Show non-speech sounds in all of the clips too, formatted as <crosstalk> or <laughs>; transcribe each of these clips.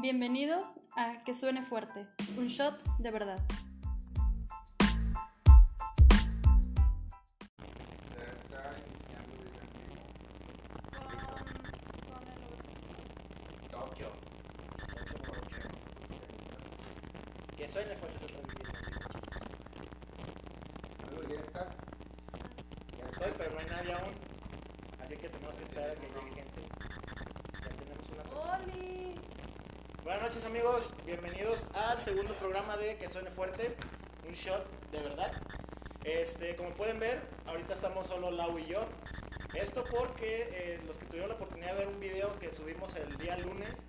Bienvenidos a Que Suene Fuerte, un shot de verdad. Ya está iniciando el Tokio. Que suene fuerte. Amigo, ¿ya estás? Ya estoy, pero no hay nadie aún. Así que tenemos que esperar a que llegue gente. Ya tenemos una persona. Buenas noches amigos, bienvenidos al segundo programa de Que Suene Fuerte, un shot de verdad. Este, como pueden ver, ahorita estamos solo Lau y yo. Esto porque eh, los que tuvieron la oportunidad de ver un video que subimos el día lunes,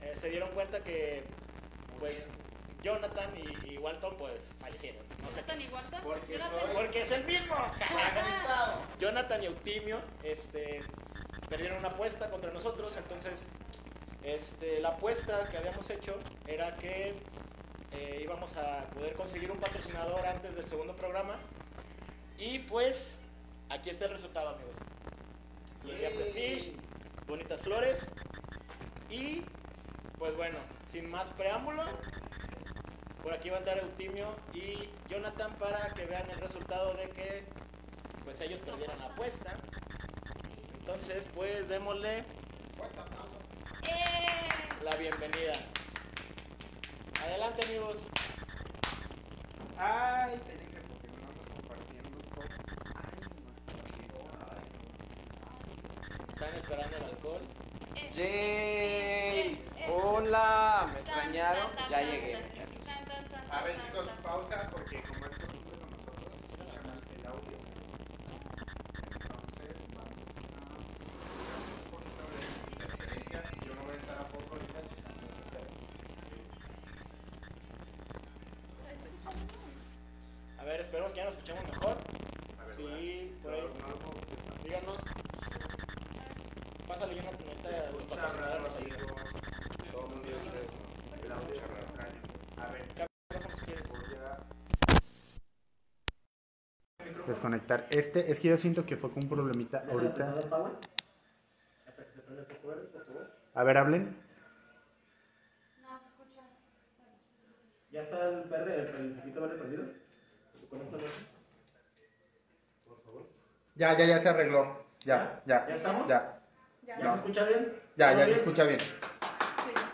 eh, se dieron cuenta que pues Jonathan y, y Walton pues fallecieron. No sé ¿Jonathan y Walton? Porque Jonathan. soy- porque es el mismo. <laughs> Jonathan y Eutimio este, perdieron una apuesta contra nosotros, entonces este, la apuesta que habíamos hecho era que eh, íbamos a poder conseguir un patrocinador antes del segundo programa y pues aquí está el resultado amigos. Florería Prestige, bonitas flores y pues bueno, sin más preámbulo, por aquí va a entrar Eutimio y Jonathan para que vean el resultado de que pues ellos perdieron la apuesta. Entonces, pues démosle Fuerte aplauso. ¡Eh! la bienvenida. Adelante, amigos. Ay, espérense porque no vamos compartiendo todo. Ay, Ay, Están esperando el alcohol. Eh, ¡Yay! eh, Hola, ¿me extrañaron? Ya llegué, muchachos. A ver, chicos, pausa porque como es costumbre con nosotros, escuchan el audio. Entonces, vamos a un poquito de interferencia. Yo no voy a estar a foco ahorita checando ese pedo. A ver, esperemos que ya nos escuchemos mejor. A ver, Sí, por ahí. Díganos. Pásale una ahorita a los Escucha patrocinadores ahí. amigos. Todo el mundo dice eso. El audio extraño. A ver, Micrófono si quieres. voy a desconectar. Este, es que yo siento que fue con un problemita ahorita. Hasta que se prenda el foco verde, por favor. A ver, hablen. No, se escucha. ¿Ya está el verde, el poquito verde prendido? Por favor. Ya, ya, ya se arregló. Ya, ya. ¿Ya estamos? Ya, Ya. ¿Ya se escucha bien? ya, ¿Todo ya se bien? escucha bien. Sí.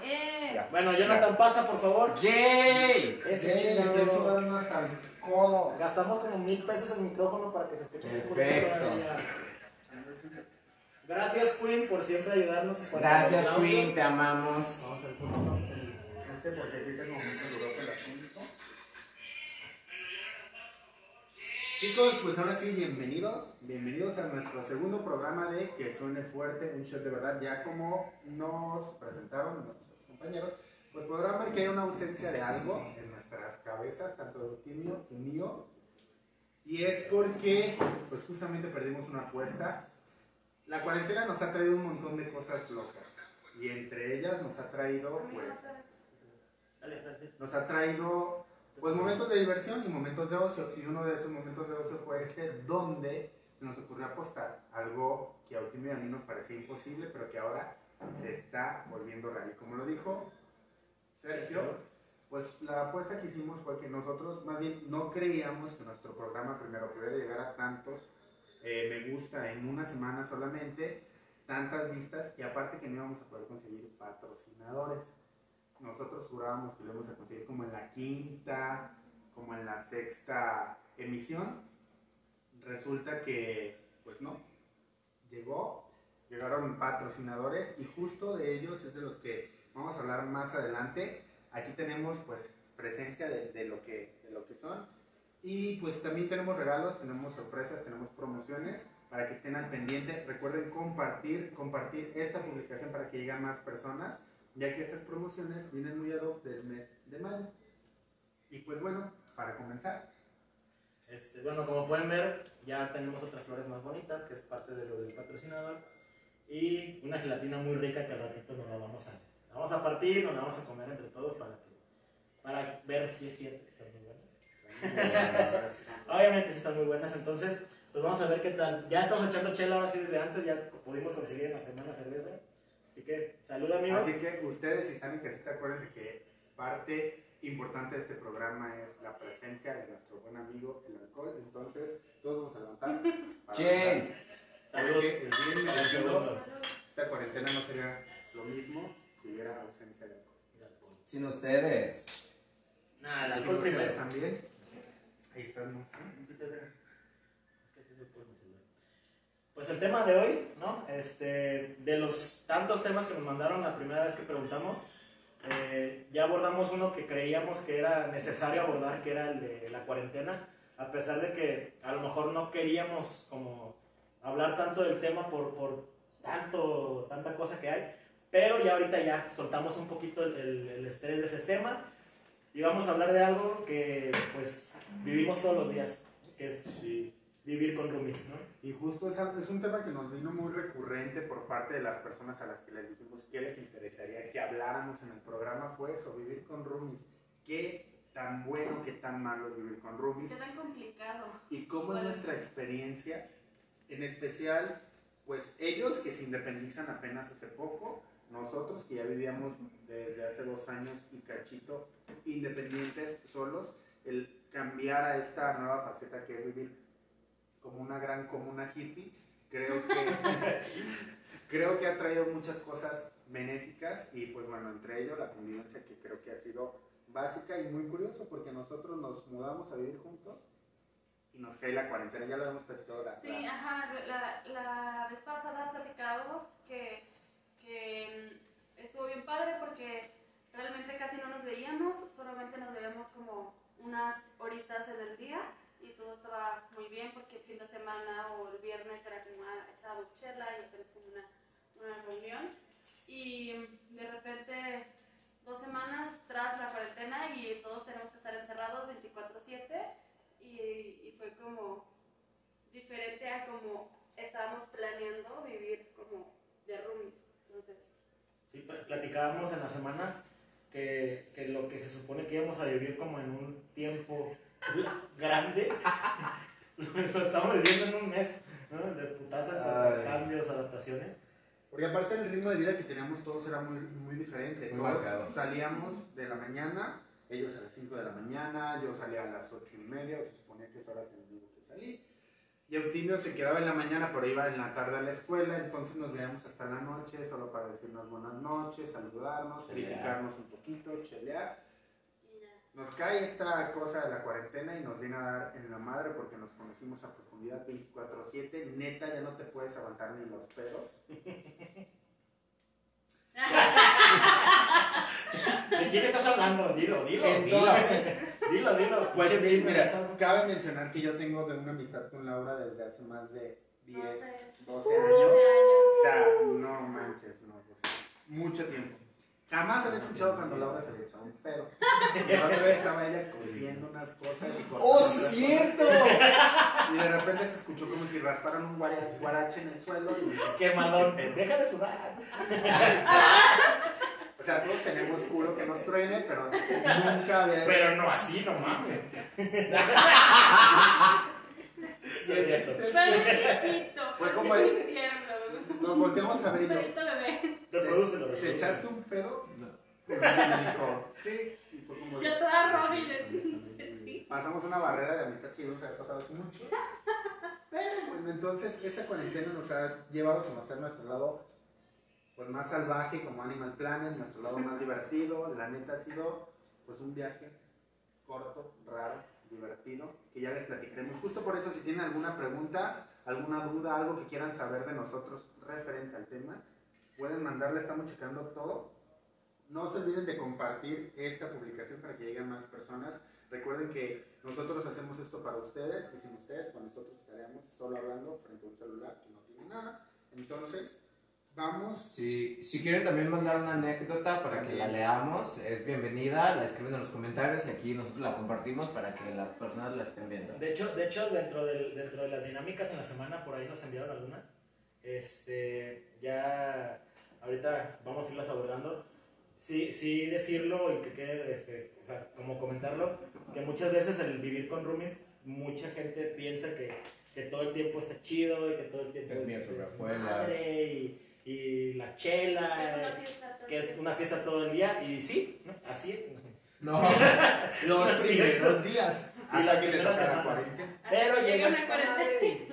¡Eh! Ya. Bueno, Jonathan, pasa, por favor. ¡Yay! Ese chingado. Gastamos como mil pesos en micrófono para que se escuche mejor. Perfecto. Gracias, Queen, por siempre ayudarnos. cuanto Gracias. Queen, te amamos. Vamos a ver cómo Este porque sí tengo momentos duros el asunto. Chicos, pues ahora sí, bienvenidos. Bienvenidos a nuestro segundo programa de Que Suene Fuerte, un show de verdad. Ya como nos presentaron nuestros compañeros, pues podrán ver que hay una ausencia de algo en nuestras cabezas, tanto de Eutimio y mío. Y es porque, pues justamente perdimos una apuesta. La cuarentena nos ha traído un montón de cosas locas. Y entre ellas nos ha traído, pues, nos ha traído pues momentos de diversión y momentos de ocio y uno de esos momentos de ocio fue este donde se nos ocurrió apostar algo que a Eutimio y a mí nos parecía imposible pero que ahora se está volviendo real. Y como lo dijo Sergio pues la apuesta que hicimos fue que nosotros más bien no creíamos que nuestro programa primero pudiera llegar a tantos eh, me gusta en una semana solamente tantas vistas y aparte que no íbamos a poder conseguir patrocinadores nosotros jurábamos que lo íbamos a conseguir como en la quinta, como en la sexta emisión. Resulta que, pues no, llegó, llegaron patrocinadores y justo de ellos es de los que vamos a hablar más adelante. Aquí tenemos pues presencia de, de lo, que, de lo que son y pues también tenemos regalos, tenemos sorpresas, tenemos promociones para que estén al pendiente. Recuerden compartir, compartir esta publicación para que lleguen más personas ya que estas promociones vienen muy ad hoc del mes de mayo. Y pues bueno, para comenzar, Este, bueno, como pueden ver, ya tenemos otras flores más bonitas, que es parte de lo del patrocinador. Y una gelatina muy rica que al ratito nos la vamos a, la vamos a partir, nos la vamos a comer entre todos para, que, para ver si es cierto que están muy buenas. <laughs> Obviamente sí están muy buenas, entonces pues vamos a ver qué tal. Ya estamos echando chela ahora sí desde antes, ya pudimos conseguir en la semana cerveza. Así que, salud. Amigos. Así que ustedes, si están en casita, acuérdense que parte importante de este programa es la presencia de nuestro buen amigo, el alcohol. Entonces, todos vamos a levantar. para <laughs> Chen. Salud. El esta cuarentena no sería lo mismo si hubiera ausencia de alcohol. Sin ustedes. Nada, el alcohol primero. también. Ahí estamos. Pues el tema de hoy, ¿no? Este, de los tantos temas que nos mandaron la primera vez que preguntamos, eh, ya abordamos uno que creíamos que era necesario abordar, que era el de la cuarentena, a pesar de que a lo mejor no queríamos como hablar tanto del tema por, por tanto, tanta cosa que hay, pero ya ahorita ya soltamos un poquito el, el- el estrés de ese tema y vamos a hablar de algo que pues vivimos todos los días, que es vivir con roomies, ¿no? Y justo es, es un tema que nos vino muy recurrente por parte de las personas a las que les dijimos que les interesaría que habláramos en el programa fue eso, vivir con roomies. Qué tan bueno, qué tan malo es vivir con roomies Qué tan complicado. y cómo es nuestra experiencia, en especial, pues ellos que se independizan apenas hace poco, nosotros que ya vivíamos desde hace dos años y cachito independientes, solos, el cambiar a esta nueva faceta que es vivir como una gran comuna hippie, creo que, <laughs> creo que ha traído muchas cosas benéficas y pues bueno, entre ello la convivencia que creo que ha sido básica y muy curioso porque nosotros nos mudamos a vivir juntos y nos cae la cuarentena, ya lo hemos platicado la, Sí, la- ajá, la, la vez pasada platicábamos que, que mm, estuvo bien padre porque realmente casi no nos veíamos, solamente nos veíamos como unas horitas en el día y todo estaba muy bien porque el fin de semana o el viernes era como ah, echábamos chela y hacíamos como una, una reunión y de repente dos semanas tras la cuarentena y todos tenemos que estar encerrados 24/7 y, y fue como diferente a como estábamos planeando vivir como de roomies. Entonces, Sí, pues, platicábamos en la semana que, que lo que se supone que íbamos a vivir como en un tiempo grande, <laughs> lo estamos viviendo en un mes, ¿no? De putazo, en cuanto a Ay. cambios, adaptaciones. Porque aparte el ritmo de vida que teníamos todos era muy, muy diferente. Muy todos marcado. salíamos de la mañana, ellos a las 5 de la mañana, yo salía a las 8 y media, se suponía que es hora que tenía que salir. Y Eutimio se quedaba en la mañana, pero iba en la tarde a la escuela, entonces nos veíamos hasta la noche, solo para decirnos buenas noches, saludarnos, Chelear. criticarnos un poquito, chelear. Nos cae esta cosa de la cuarentena y nos viene a dar en la madre porque nos conocimos a profundidad 24-7. Neta, ya no te puedes aguantar ni los pedos. <laughs> ¿De quién estás hablando? Dilo, dilo. Entonces, Dilo, dilo. Pues sí, mira, cabe mencionar que yo tengo de una amistad con Laura desde hace más de 10, 12, 12 años. O sea, no manches, no, pues, mucho tiempo. Jamás había escuchado cuando Laura se le echaba un pedo. Y la otra vez estaba ella cosiendo unas cosas y ¡Oh, sí, cierto! Y de repente se escuchó como si rasparan un guara- guarache en el suelo. Y Quemadón. Deja de sudar. O sea, todos tenemos culo que nos truene, pero nunca había... Pero no así, no mames. <laughs> Fue como el-. Nos volteamos a ver ¿Te echaste un pedo? Dijo, <laughs> sí. Y fue como Yo toda roja y de... Pasamos una barrera de amistad que no se había pasado hace mucho. <laughs> Pero bueno, entonces esta cuarentena nos ha llevado a conocer nuestro lado pues, más salvaje como Animal Planet, nuestro lado más divertido. La neta ha sido pues un viaje corto, raro, divertido, que ya les platicaremos. Justo por eso, si tienen alguna pregunta, alguna duda, algo que quieran saber de nosotros referente al tema, pueden mandarle, estamos checando todo. No se olviden de compartir esta publicación para que lleguen más personas. Recuerden que nosotros hacemos esto para ustedes y sin ustedes, pues nosotros estaríamos solo hablando frente a un celular que no tiene nada. Entonces, vamos. Si, si quieren también mandar una anécdota para que la leamos, es bienvenida, la escriben en los comentarios y aquí nosotros la compartimos para que las personas la estén viendo. De hecho, de hecho dentro, del- dentro de las dinámicas en la semana, por ahí nos enviaron algunas. Este, ya ahorita vamos a irlas abordando. Sí, sí decirlo y que quede, este, o sea, como comentarlo, que muchas veces el vivir con roomies, mucha gente piensa que, que todo el tiempo está chido y que todo el tiempo Es madre y, y la Que es una chela, fiesta. todo que es una fiesta todo el día, y sí, ¿no? así es. No. <laughs> Los primeros días. Sí, las primeras semanas. Pero Hasta que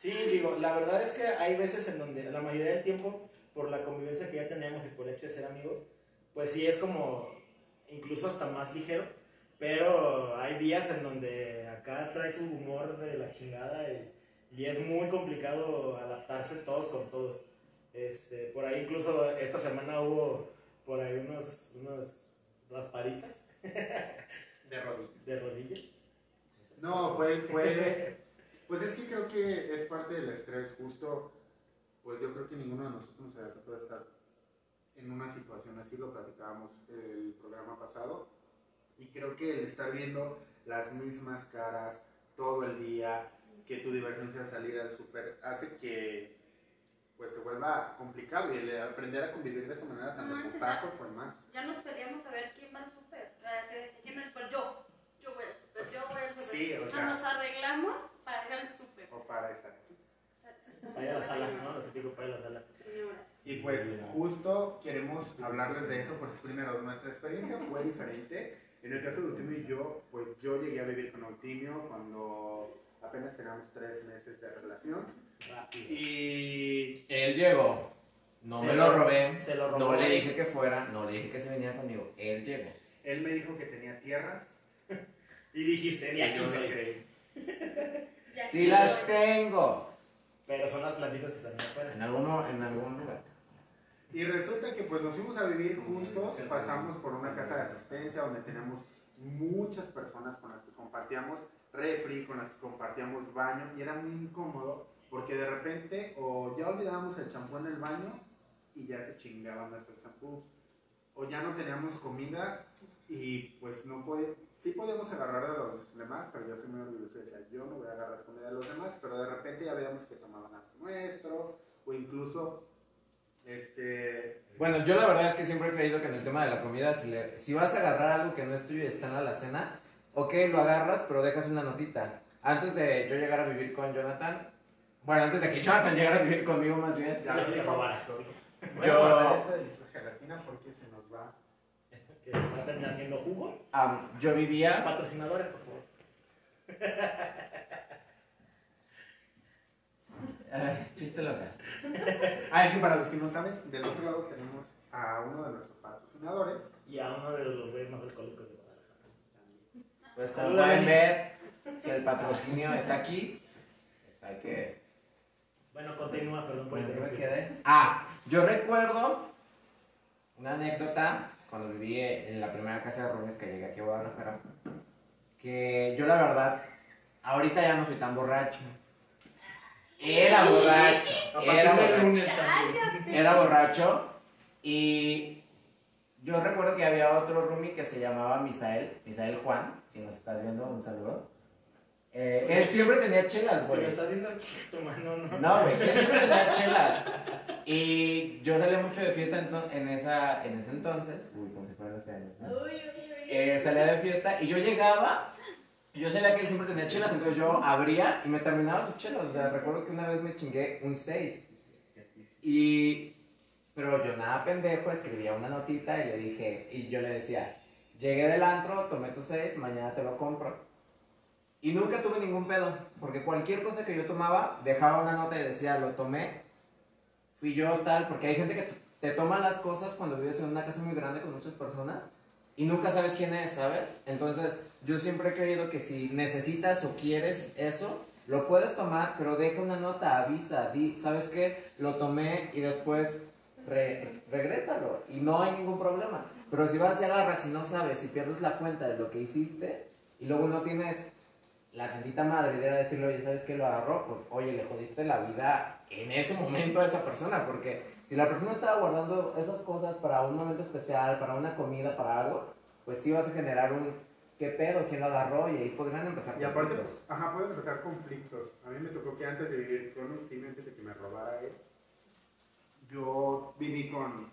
Sí, digo, la verdad es que hay veces en donde la mayoría del tiempo, por la convivencia que ya tenemos y por el hecho de ser amigos, pues sí es como incluso hasta más ligero, pero hay días en donde acá trae su humor de la chingada y, y es muy complicado adaptarse todos con todos. Este, por ahí incluso esta semana hubo por ahí unos, unos raspaditas De rodillas. de rodilla. No, fue, fue, pues es que creo que es parte del estrés, justo, pues yo creo que ninguno de nosotros nos había tocado estar en una situación así, lo platicábamos el programa pasado, y creo que el estar viendo las mismas caras todo el día, que tu diversión sea salir al súper, hace que pues se vuelva complicado y el aprender a convivir de esa manera tan de putazo fue más. Ya nos peleamos a ver quién va al súper. ¿Quién va al súper? Yo. Yo voy al súper. Yo voy al súper. Sí, o sea- nos arreglamos para ir al súper. O para estar aquí. O sea, somos Vaya a la una sala, señora. ¿no? Lo típico para ir a la sala. Señora. Y pues justo queremos hablarles de eso, pues primero, nuestra experiencia fue diferente. En el caso de Eutimio y yo, pues yo llegué a vivir con Eutimio cuando apenas teníamos tres meses de relación. Rápido. Y Él llegó. No Se me lo- robé. se lo robó. No le dije que fuera. No le dije que se venía conmigo. Él llegó. él me dijo que tenía tierras. <laughs> Y dijiste, Y aquí soy. <laughs> Sí sí las soy. tengo. Pero son las plantitas que están afuera. En, alguno, en algún lugar. Y resulta que pues nos fuimos a vivir juntos, pasamos por una casa de asistencia donde tenemos muchas personas con las que compartíamos refri, con las que compartíamos baño y era muy incómodo porque de repente o ya olvidábamos el champú en el baño y ya se chingaba nuestro champú o ya no teníamos comida y pues no podíamos, sí podíamos agarrar de los demás, pero yo soy muy orgulloso y decía, yo no voy a agarrar comida de los demás, pero de repente ya veíamos que tomaban algo nuestro o incluso este Bueno, yo la verdad es que siempre he creído que en el tema de la comida, si, le- si vas a agarrar algo que no es tuyo y está en la alacena, ok, lo agarras, pero dejas una notita. Antes de yo llegar a vivir con Jonathan, bueno, antes de que Jonathan llegara a vivir conmigo más bien, Ya Ya lo dijo. Yo- guardar esta de la gelatina porque se nos va. Que va a terminar siendo jugo. yo vivía... Patrocinadores, por favor. Ay, chiste loca. Ah, sí, para los que no saben, del otro lado tenemos a uno de nuestros patrocinadores. Y a uno de los güeyes más alcohólicos de Guadalajara. Pues como pueden ver, si el patrocinio está aquí, pues hay que... Bueno, continúa, perdón por Bueno. Ah, yo recuerdo una anécdota cuando viví en la primera casa de Rubens que llegué aquí a Guadalajara. Que yo la verdad, ahorita ya no soy tan borracho. Era borracho. Era borracho. Era borracho. Y yo recuerdo que había otro roomie que se llamaba Misael. Misael Juan, si nos estás viendo, un saludo. Eh, él siempre tenía chelas, Si güey. me estás viendo, tu mano no. No, güey, yo siempre tenía chelas. Y yo salía mucho de fiesta en, esa, en ese entonces. Uy, como si fueran hace años, ¿no? Uy, uy, uy. Eh, salía de fiesta y yo llegaba. y Yo sabía que él siempre tenía chelas, entonces yo abría y me terminaba sus chelas. O sea, recuerdo que una vez me chingué un 6. Y. Pero yo nada pendejo, escribía una notita y le dije. Y yo le decía: Llegué del antro, tomé tu 6, mañana te lo compro. Y nunca tuve ningún pedo, porque cualquier cosa que yo tomaba, dejaba una nota y decía, lo tomé, fui yo tal, porque hay gente que te toma las cosas cuando vives en una casa muy grande con muchas personas y nunca sabes quién es, ¿sabes? Entonces, yo siempre he creído que si necesitas o quieres eso, lo puedes tomar, pero deja una nota, avisa, di, ¿sabes qué? Lo tomé y después re- regrésalo y no hay ningún problema. Pero si vas y agarras y no sabes, y pierdes la cuenta de lo que hiciste y luego no tienes la tantita madre de decirle, oye, ¿sabes qué lo agarró? Pues, oye, le jodiste la vida en ese momento a esa persona, porque si la persona estaba guardando esas cosas para un momento especial, para una comida, para algo, pues sí vas a generar un, ¿qué pedo? ¿Quién lo agarró? Y ahí podrían empezar Y aparte, pues, ajá, pueden empezar conflictos. A mí me tocó que antes de vivir con un team, antes de que me robara él, yo viví con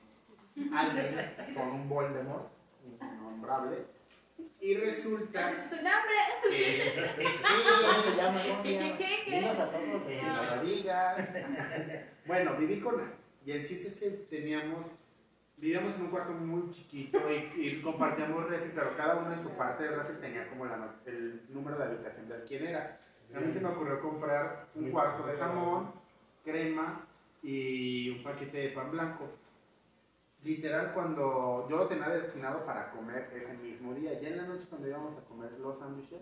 alguien, con un Voldemort, innombrable, Y resulta Ese es su nombre. que... <laughs> ¿Cómo se llama? ¿Cómo se ¿Qué, llama? qué, qué? Dinos a todos. güey. no lo digas. Bueno, viví con él. Y el chiste es que teníamos, vivíamos en un cuarto muy chiquito y, y compartíamos refri, pero cada uno en su parte del refri tenía como la el número de habitación de quién era. A mí se me ocurrió comprar un cuarto de jamón, crema y un paquete de pan blanco. Literal, cuando yo lo tenía destinado para comer ese mismo día, ya en la noche cuando íbamos a comer los sándwiches,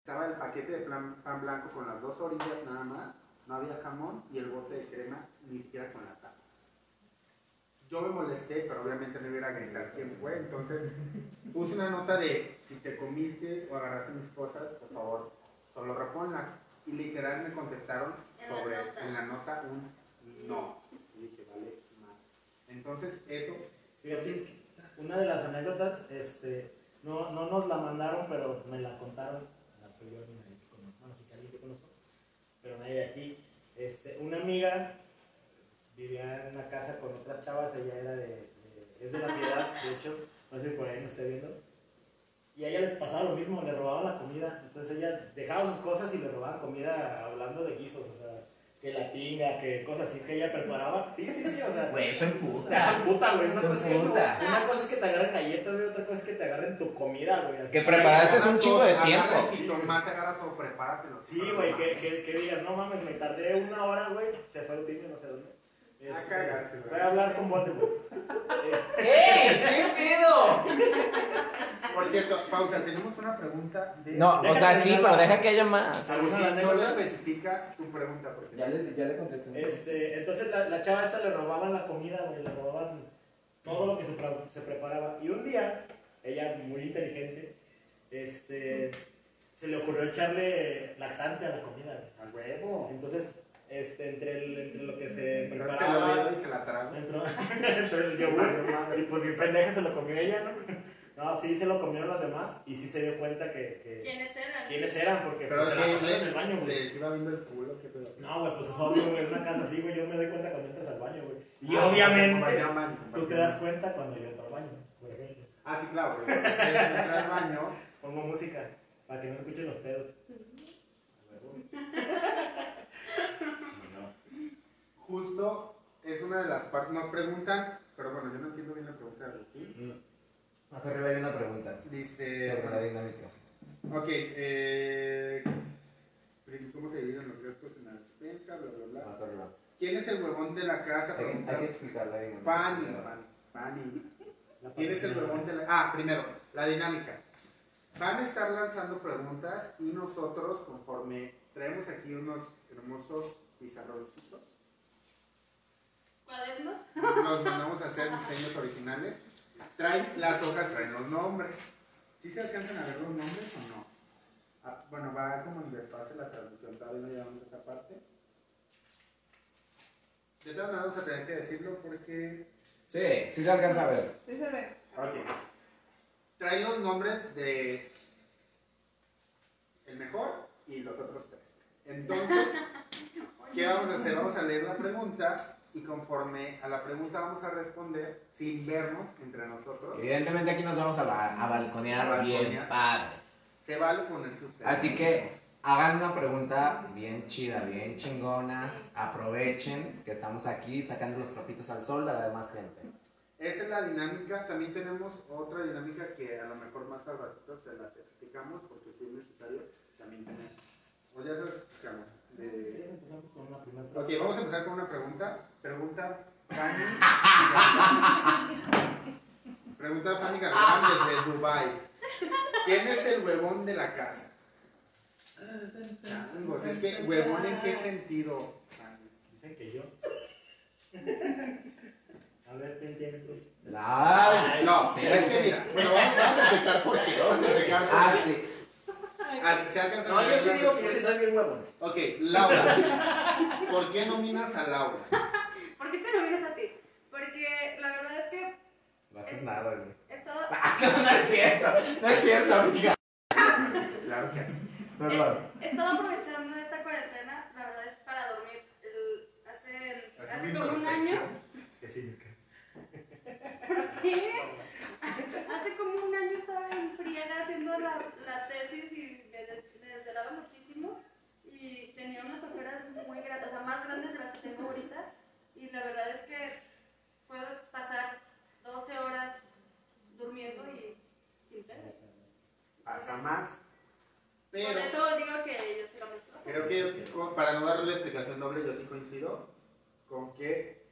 estaba el paquete de plan- pan blanco con las dos orillas nada más, no había jamón y el bote de crema ni siquiera con la tapa. Yo me molesté, pero obviamente no iba a gritar quién fue, entonces puse una nota de si te comiste o agarraste mis cosas, por favor, solo reponlas. Y literal me contestaron sobre en la nota un no. Y dije, vale, mal. Entonces eso Fíjate, una de las anécdotas, este, no, no nos la mandaron, pero me la contaron. La fue yo ni nadie que conozco. Bueno, sí que alguien que conozco, pero nadie de aquí. Este, una amiga vivía en una casa con otras chavas, ella era de, de- es de la piedad, <laughs> de hecho, no sé si por ahí me esté viendo. Y a ella le pasaba lo mismo, le robaban la comida. Entonces ella dejaba sus cosas y le robaban comida hablando de guisos, o sea, que la tinga, que cosas así que ella preparaba. Sí, sí, sí, o sea. Güey, eso Te puta. hacen puta, güey. Una, Son cosa es que- puta. una cosa es que te agarren galletas, güey. Otra cosa es que te agarren tu comida, güey. Que preparaste es un chingo de tiempo. el jitomate, agarra todo, prepáratelo. Sí, güey, que, que, que digas, no mames, me tardé una hora, güey. Se fue el pibe, no sé dónde. A cagarse, güey. Voy a hablar con Voldemort. <laughs> ¡Ey! ¿Qué pedo? Por cierto, pausa, tenemos una pregunta de... No, o sea, sí, pero deja que haya más. Solo especifica tu pregunta. Porque... le, ya le contesté. Este, entonces la, la chava esta le robaban la comida, güey. Le robaban todo lo que se, se preparaba. Y un día, ella muy inteligente, este, se le ocurrió echarle laxante a la comida, güey. A huevo. Entonces, este, entre, el, entre lo que se Pero se lo preparaba... dio y se la tragó. Entró, <laughs> entró el yogur y pues mi pendeja se lo comió ella, ¿no? <laughs> No, sí se lo comieron las demás y sí se dio cuenta que, que ¿Quiénes eran? quiénes eran porque Pero pues, se la pasaron en el baño, güey. les iba viendo el culo, qué pedo. No, güey, pues es obvio, güey, en una casa así, güey, yo me doy cuenta cuando entras al baño, güey. Y Ah, obviamente tú te das cuenta cuando yo entro al baño, por ejemplo. Ah, sí, claro, porque se entra al baño. <laughs> Pongo música para que no se escuchen los pedos. Justo es una de las partes. Nos preguntan, pero bueno, yo no entiendo bien la pregunta de Agustín. Más arriba hay una pregunta Dice. sobre la dinámica. Ok, eh. ¿Cómo se dividen los gastos en la despensa? Bla, bla, bla. Más arriba. ¿Quién es el huevón de la casa? Hay, que- hay Pregunta que explicar la dinámica. Pani, Pani, Pani. ¿Quién es el huevón de la.? Ah, primero, la dinámica. Van a estar lanzando preguntas y nosotros, conforme traemos aquí unos hermosos pizarroncitos, ¿Cuadernos? nos mandamos a hacer <laughs> diseños originales. Traen las hojas, traen los nombres. ¿Sí se alcanzan a ver los nombres o no? Ah, bueno, va como en desfase la traducción, todavía no llegamos a esa parte. De todas maneras, vamos a tener que decirlo porque Sí, sí se alcanza a ver. Sí se ve. Ok. Traen los nombres de el mejor y los otros tres. Entonces, <laughs> ¿qué vamos a hacer? Vamos a leer la pregunta y conforme a la pregunta vamos a responder sin vernos entre nosotros. Evidentemente aquí nos vamos a, ba- a balconear A bien balconear. padre. Se vale ponerse ustedes. Así que hagan una pregunta bien chida, bien chingona. Aprovechen que estamos aquí sacando los trapitos al sol de la demás gente. Esa es la dinámica. También tenemos otra dinámica que a lo mejor más al ratito se las explicamos porque si es necesario también tenemos. O ya se las explicamos. De- Empezamos con una primera Ok, vamos a empezar con una pregunta. Pregunta Fanny. pregunta Fanny Galván desde Dubai. ¿Quién es el huevón de la casa? Changos, es que huevón en qué sentido? Dicen que yo. A ver, ¿quién tienes tú? No, es que mira, bueno, vamos, a explicar por qué. Vamos a por Ah, qué. sí. Ah, ¿Se alcanza No, a yo sí digo que sí soy bien huevón. Ok, Laura. ¿Por qué nominas a Laura? <laughs> ¿Por qué te nominas a ti? Porque la verdad es que No haces nada, güey. <laughs> No es cierto, no es cierto, amiga. Claro que sí. Perdón. he estado aprovechando esta cuarentena, la verdad es para dormir. El- hace hace como un año. Que sí, ¿Qué? <laughs> Hace como un año estaba en friega la tesis y me, des- me desvelaba muchísimo y tenía unas ojeras muy grandes, o sea, más grandes de las que tengo ahorita. Y la verdad es que puedes pasar 12 horas durmiendo y sin pedo. Pasa más. Por Pero eso digo que yo la maestra. creo que para no darle la explicación doble, yo sí coincido con que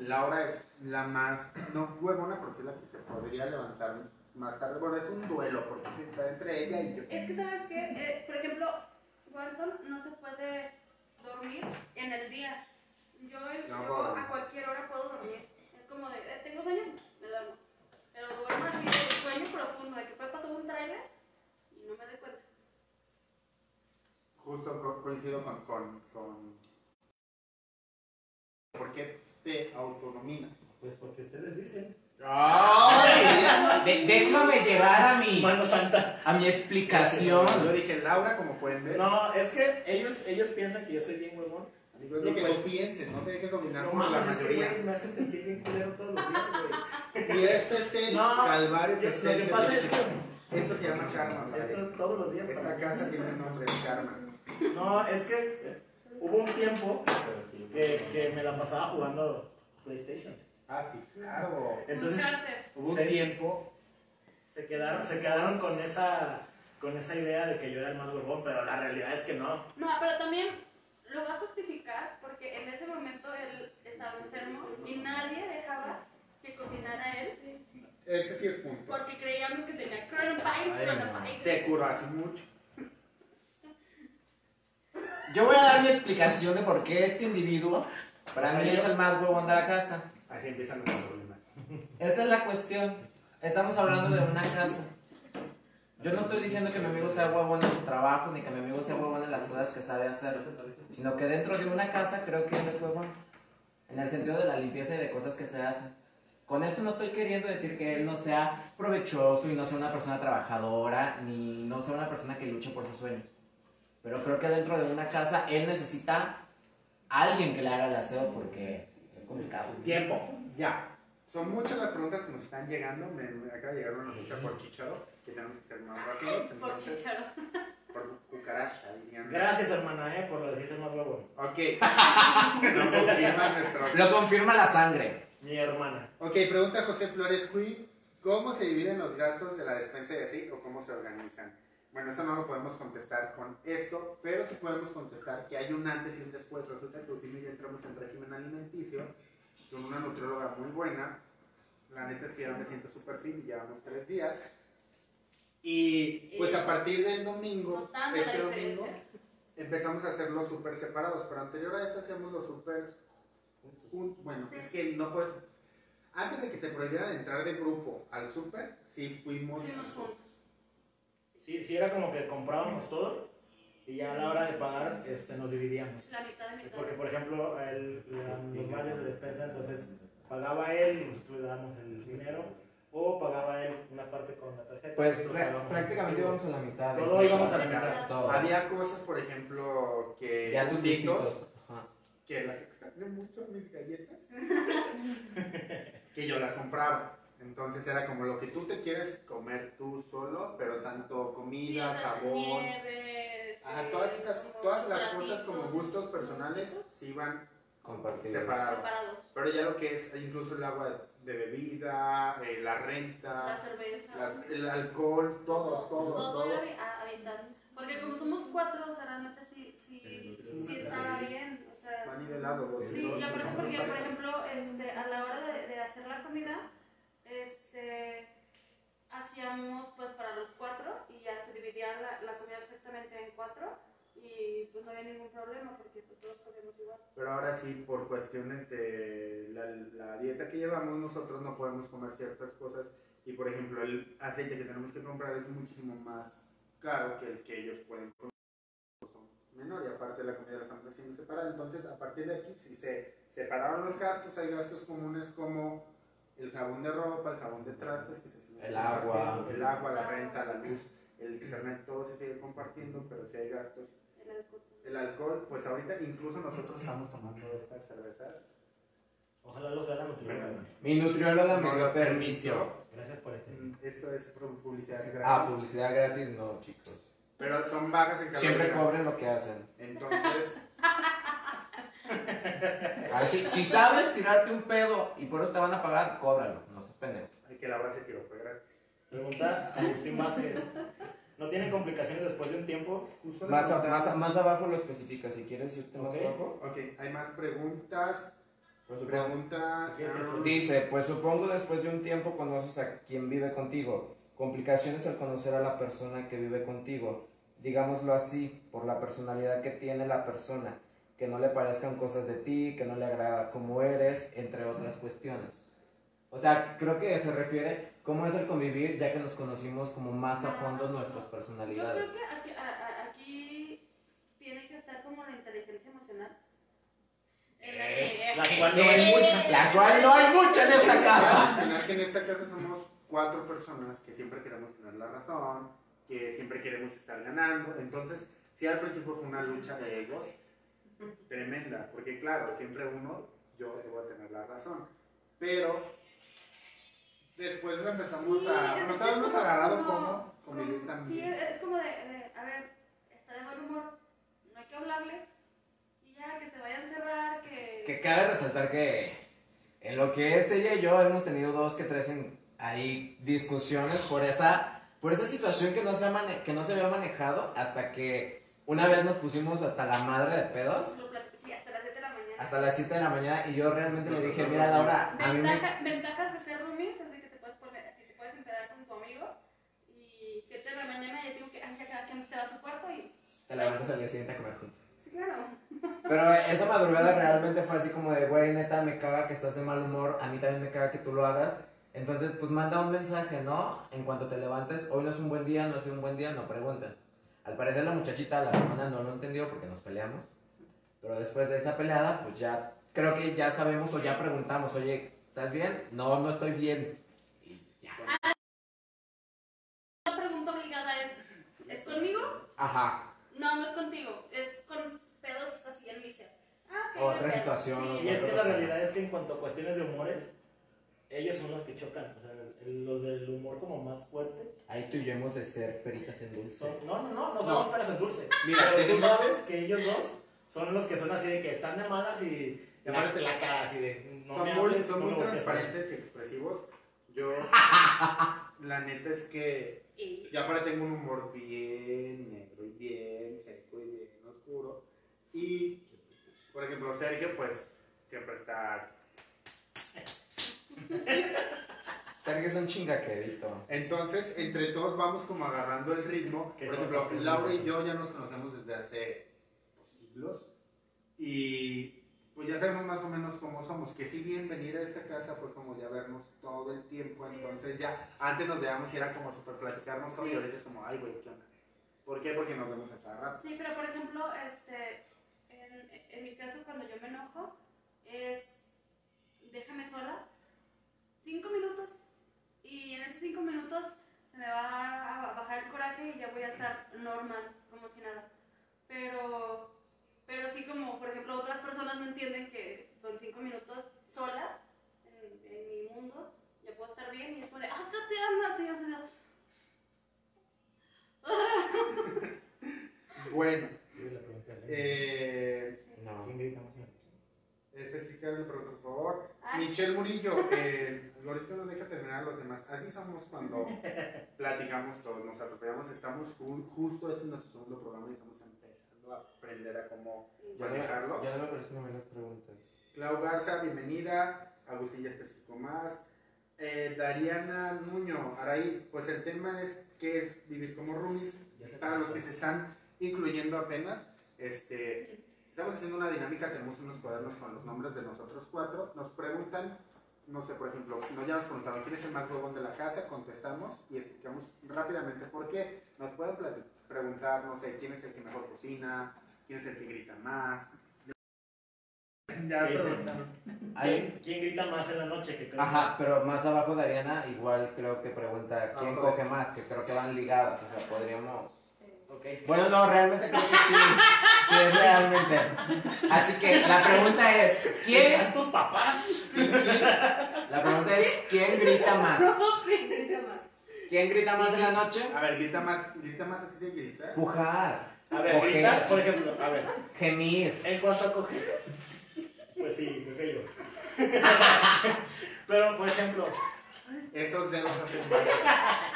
Laura es la más, no huevona, pero sí la que se podría levantar más tarde. Bueno, es un duelo porque sí está entre ella y yo. Es que, ¿sabes qué? Eh, por ejemplo, Walton no se puede dormir en el día. Yo, No, yo bueno. a cualquier hora puedo dormir. Es como de, eh, tengo sueño, me duermo. Pero duermo así de sueño profundo, de que puede pasar un trailer y no me doy cuenta. Justo co- coincido con, con, con... ¿Por qué te autonominas? Pues porque ustedes dicen. ¡Ay! De- <laughs> déjame llegar a mi, Mano Santa. a mi explicación. Yo dije Laura, como pueden ver. No, es que ellos, ellos piensan que yo soy bien huevón. Es lo que pues- tú pienses, no te dejes dominar No como la que mayoría. me hacen sentir bien culero todos los días, güey. Y este es el No, calvario que es Lo el que de- pasa es que Esto se llama karma, esto es todos los días. Esta casa tiene un nombre, es karma. No, es que hubo un tiempo que, que me la pasaba jugando PlayStation. Ah, sí, claro. Entonces. Hubo un tiempo se quedaron, se quedaron con esa con esa idea de que yo era el más huevón, pero la realidad es que no. No, pero también lo va a justificar porque en ese momento él estaba enfermo y nadie dejaba que cocinara él Ese sí es punto. porque creíamos que tenía coronavirus, coronavirus. Se curó hace mucho. Yo voy a dar mi explicación de por qué este individuo para mí es el más huevón de la casa. Así empiezan los problemas. Esta es la cuestión. Estamos hablando de una casa. Yo no estoy diciendo que mi amigo sea huevón en su trabajo, ni que mi amigo sea huevón en las cosas que sabe hacer, sino que dentro de una casa creo que él es huevón. En el sentido de la limpieza y de cosas que se hacen. Con esto no estoy queriendo decir que él no sea provechoso y no sea una persona trabajadora, ni no sea una persona que luche por sus sueños. Pero creo que dentro de una casa él necesita a alguien que le haga el aseo porque es complicado. Tiempo, ya. Son muchas las preguntas que nos están llegando. Me, me acaba de llegar una nota por Chicharo, que tenemos que ser más rápidos. Por Entonces, chicharo. por cucaracha, dirían. Gracias, hermana, eh, por decirse más huevón. Ok. <laughs> No confirma nuestro. <laughs> Lo confirma la sangre. Mi hermana. Ok, pregunta José Flores Cui. ¿Cómo se dividen los gastos de la despensa y así o cómo se organizan? Bueno, eso no lo podemos contestar con esto, pero sí podemos contestar que hay un antes y un después. Resulta que Utino y yo entramos en régimen alimenticio con una nutrióloga muy buena. La neta es que ya me siento súper fin y llevamos tres días. Y pues a partir del domingo, este domingo, empezamos a hacer los súper separados, pero anterior a eso hacíamos los súper juntos. Bueno, es que no puedes. Antes de que te prohibieran entrar de grupo al súper, sí fuimos. Fuimos juntos. Sí, sí era como que comprábamos todo y ya a la hora de pagar este, nos dividíamos. La mitad de mitad. Porque, por ejemplo, el- la- los baños de despensa, entonces pagaba él y nosotros le dábamos el dinero, o pagaba él una parte con la tarjeta. Pues prácticamente íbamos a la mitad. Todo Sí, íbamos a la mitad. todo. Había cosas, por ejemplo, que. Ya tus que las extraño mucho, mis galletas, <laughs> que yo las compraba. Entonces era como lo que tú te quieres comer tú solo, pero tanto Sí, comida, sea, jabón, nieve, este, ajá, todas esas, como todas las cosas como gustos personales se iban Compartidos. separados. separados. Pero ya lo que es incluso el agua de bebida, eh, la La renta, cerveza. las- el alcohol, todo, todo, Todo todo. era a. Porque como somos cuatro, o sea, realmente sí, sí, sí estaba bien. O sea, Va nivelado. dos- Sí, dos- y aparte porque, por ejemplo, este, a la hora de, de hacer la comida, este, hacíamos pues para los cuatro y ya se dividía la, la comida perfectamente en cuatro y pues no había ningún problema porque pues todos comíamos igual. Pero ahora sí, por cuestiones de la, la dieta que llevamos, nosotros no podemos comer ciertas cosas. Y por ejemplo, el aceite que tenemos que comprar es muchísimo más caro que el que ellos pueden comer. Menor y aparte la comida la estamos haciendo separada. Entonces, a partir de aquí, si se separaron los gastos, hay gastos comunes como el jabón de ropa, el jabón de trastes, que se sigue El agua. el agua, la renta, la luz, el internet, todo se sigue compartiendo, pero si hay gastos El alcohol. el alcohol, pues ahorita incluso nosotros estamos tomando estas cervezas. Ojalá los vean nutrióloga. Mi nutrióloga me lo permiso. permitió. Gracias por este. Esto es pu- publicidad gratis. Ah, publicidad gratis, no, chicos. Pero son bajas en Siempre calorías. cobren lo que hacen. Entonces, Ah, si, si sabes tirarte un pedo y por eso te van a pagar, cóbralo. No seas pendejo. hay que la hora se tiró, fue gratis. Pregunta Agustín Vázquez. ¿No tienen complicaciones después de un tiempo? Más, a- más, a- más abajo lo especifica. Si quieres irte más abajo. Ok, hay más preguntas. Pues Pregunta. Dice, pues supongo después de un tiempo conoces a quien vive contigo. Complicaciones al conocer a la persona que vive contigo. Digámoslo así, por la personalidad que tiene la persona. Que no le parezcan cosas de ti, que no le agrada cómo eres, entre otras cuestiones. O sea, creo que se refiere cómo es el convivir ya que nos conocimos como más a fondo nuestras Yo personalidades. creo que aquí, a- a- aquí tiene que estar como la inteligencia emocional. En la cual no Eh, hay mucha. La cual no hay mucha en esta casa. mencionar que en esta casa somos cuatro personas que siempre queremos tener la razón, que siempre queremos estar ganando. Entonces, sí, al principio fue una lucha de egos tremenda, porque claro, siempre uno, yo debo tener la razón. Pero después lo empezamos Sí, a. es- Nos es habíamos como- agarrado como- convivir como- también. Sí, es, es como de, de, a ver, está de mal humor, no hay que hablarle y ya, que se vaya a encerrar, que... Que cabe resaltar que en lo que es ella y yo hemos tenido dos que tres en- ahí discusiones por esa, por esa situación que no, se ha mane- que no se había manejado hasta que una vez nos pusimos hasta la madre de pedos, sí, hasta las 7 de la mañana. hasta las 7 de la mañana y yo realmente le dije, mira Laura, a mí me... Ventaja- ventajas de ser roomies es de que te puedes poner, así te puedes enterar con tu amigo y 7 de la mañana y decimos que ay, ya cada quien se va a su cuarto y... Te levantas al día siguiente a comer juntos. Sí, claro. Pero esa madrugada realmente fue así como de, güey, neta, me caga que estás de mal humor, a mí también me caga que tú lo hagas. Entonces, pues manda un mensaje, ¿no? En cuanto te levantes, hoy no es un buen día, no es un buen día, no pregunten. Al parecer la muchachita la semana no lo entendió porque nos peleamos. Pero después de esa peleada, pues ya, creo que ya sabemos o ya preguntamos, oye, ¿estás bien? No, no estoy bien. Y ya. La pregunta obligada es, ¿es conmigo? Ajá. No, no es contigo, es con pedos así en mi ser. Ah, ok, Otra situación, Sí. Y es que la realidad es que en cuanto a cuestiones de humores, ellos son los que chocan. O sea, el- los del humor como más fuerte. Ahí tú y yo hemos de ser peritas en dulce. Son, no, no, no, no somos peras en dulce. Mira, Pero tú sabes que ellos dos son los que son así de que están de malas y Y la, la cara así de no son me muy, son transparentes y expresivos. Yo, <laughs> la neta es que yo aparte tengo un humor bien negro y bien seco y bien oscuro. Y, por ejemplo, Sergio, pues, siempre está... Sergio es un chingaquedito. Entonces, entre todos vamos como agarrando el ritmo. Qué Por ejemplo, Laura y yo ya nos conocemos desde hace pues, siglos. Y pues ya sabemos más o menos cómo somos. Que si bien venir a esta casa fue como ya vernos todo el tiempo. Entonces ya, antes nos veíamos y era como super platicarnos todo. Y Sí. ahorita es como, ay, güey, ¿qué onda? ¿Por qué? Porque nos vemos a cada rato. Sí, pero por ejemplo, este, en, en mi caso cuando yo me enojo es déjame sola cinco minutos y en esos cinco minutos se me va a bajar el coraje y ya voy a estar normal, como si nada. Pero, pero sí como, por ejemplo, otras personas no entienden que con cinco minutos sola en, en mi mundo ya puedo estar bien y es como de, ah, ¿qué te amas? Y yo <laughs> Bueno, Sí, la pregunta eh, No. ¿Quién grita más? Especificar una pregunta, por favor. Ay. Michelle Murillo, eh, ahorita no deja terminar a los demás. Así somos cuando <laughs> platicamos todos, nos atropellamos. Estamos ju- justo, este es nuestro segundo programa y estamos empezando a aprender a cómo Ya no, me- manejarlo. ya no me parecen a mí las preguntas. Clau Garza, bienvenida. Agustín ya especificó más. Eh, Dariana Nuño, Araí, pues el tema es qué es vivir como roomies. Para los que se están incluyendo apenas, este, estamos haciendo una dinámica, tenemos unos cuadernos con los nombres de nosotros cuatro. Nos preguntan, no sé, por ejemplo, no ya nos preguntaron quién es el más huevón de la casa, contestamos y explicamos rápidamente por qué. Nos pueden preguntar, no sé, quién es el que mejor cocina, quién es el que grita más. <laughs> Ya ¿Quién, quién grita más en la noche? Que creo Ajá, pero más abajo de Ariana igual creo que pregunta quién coge más, que creo que van ligadas, o sea, podríamos... Bueno, no, realmente creo que sí, sí es realmente. Así que la pregunta es, ¿quién? ¿Están tus papás? La pregunta es, ¿quién grita más? Sí, grita más. ¿Quién grita más en la noche? A ver, grita más, grita más así de gritar. Pujar. A ver, Coger. gritar, por ejemplo, a ver, Gemir. en cuanto a coger, pues sí, creo que yo. <laughs> Pero, por ejemplo, Esos dedos hacen <laughs> mal.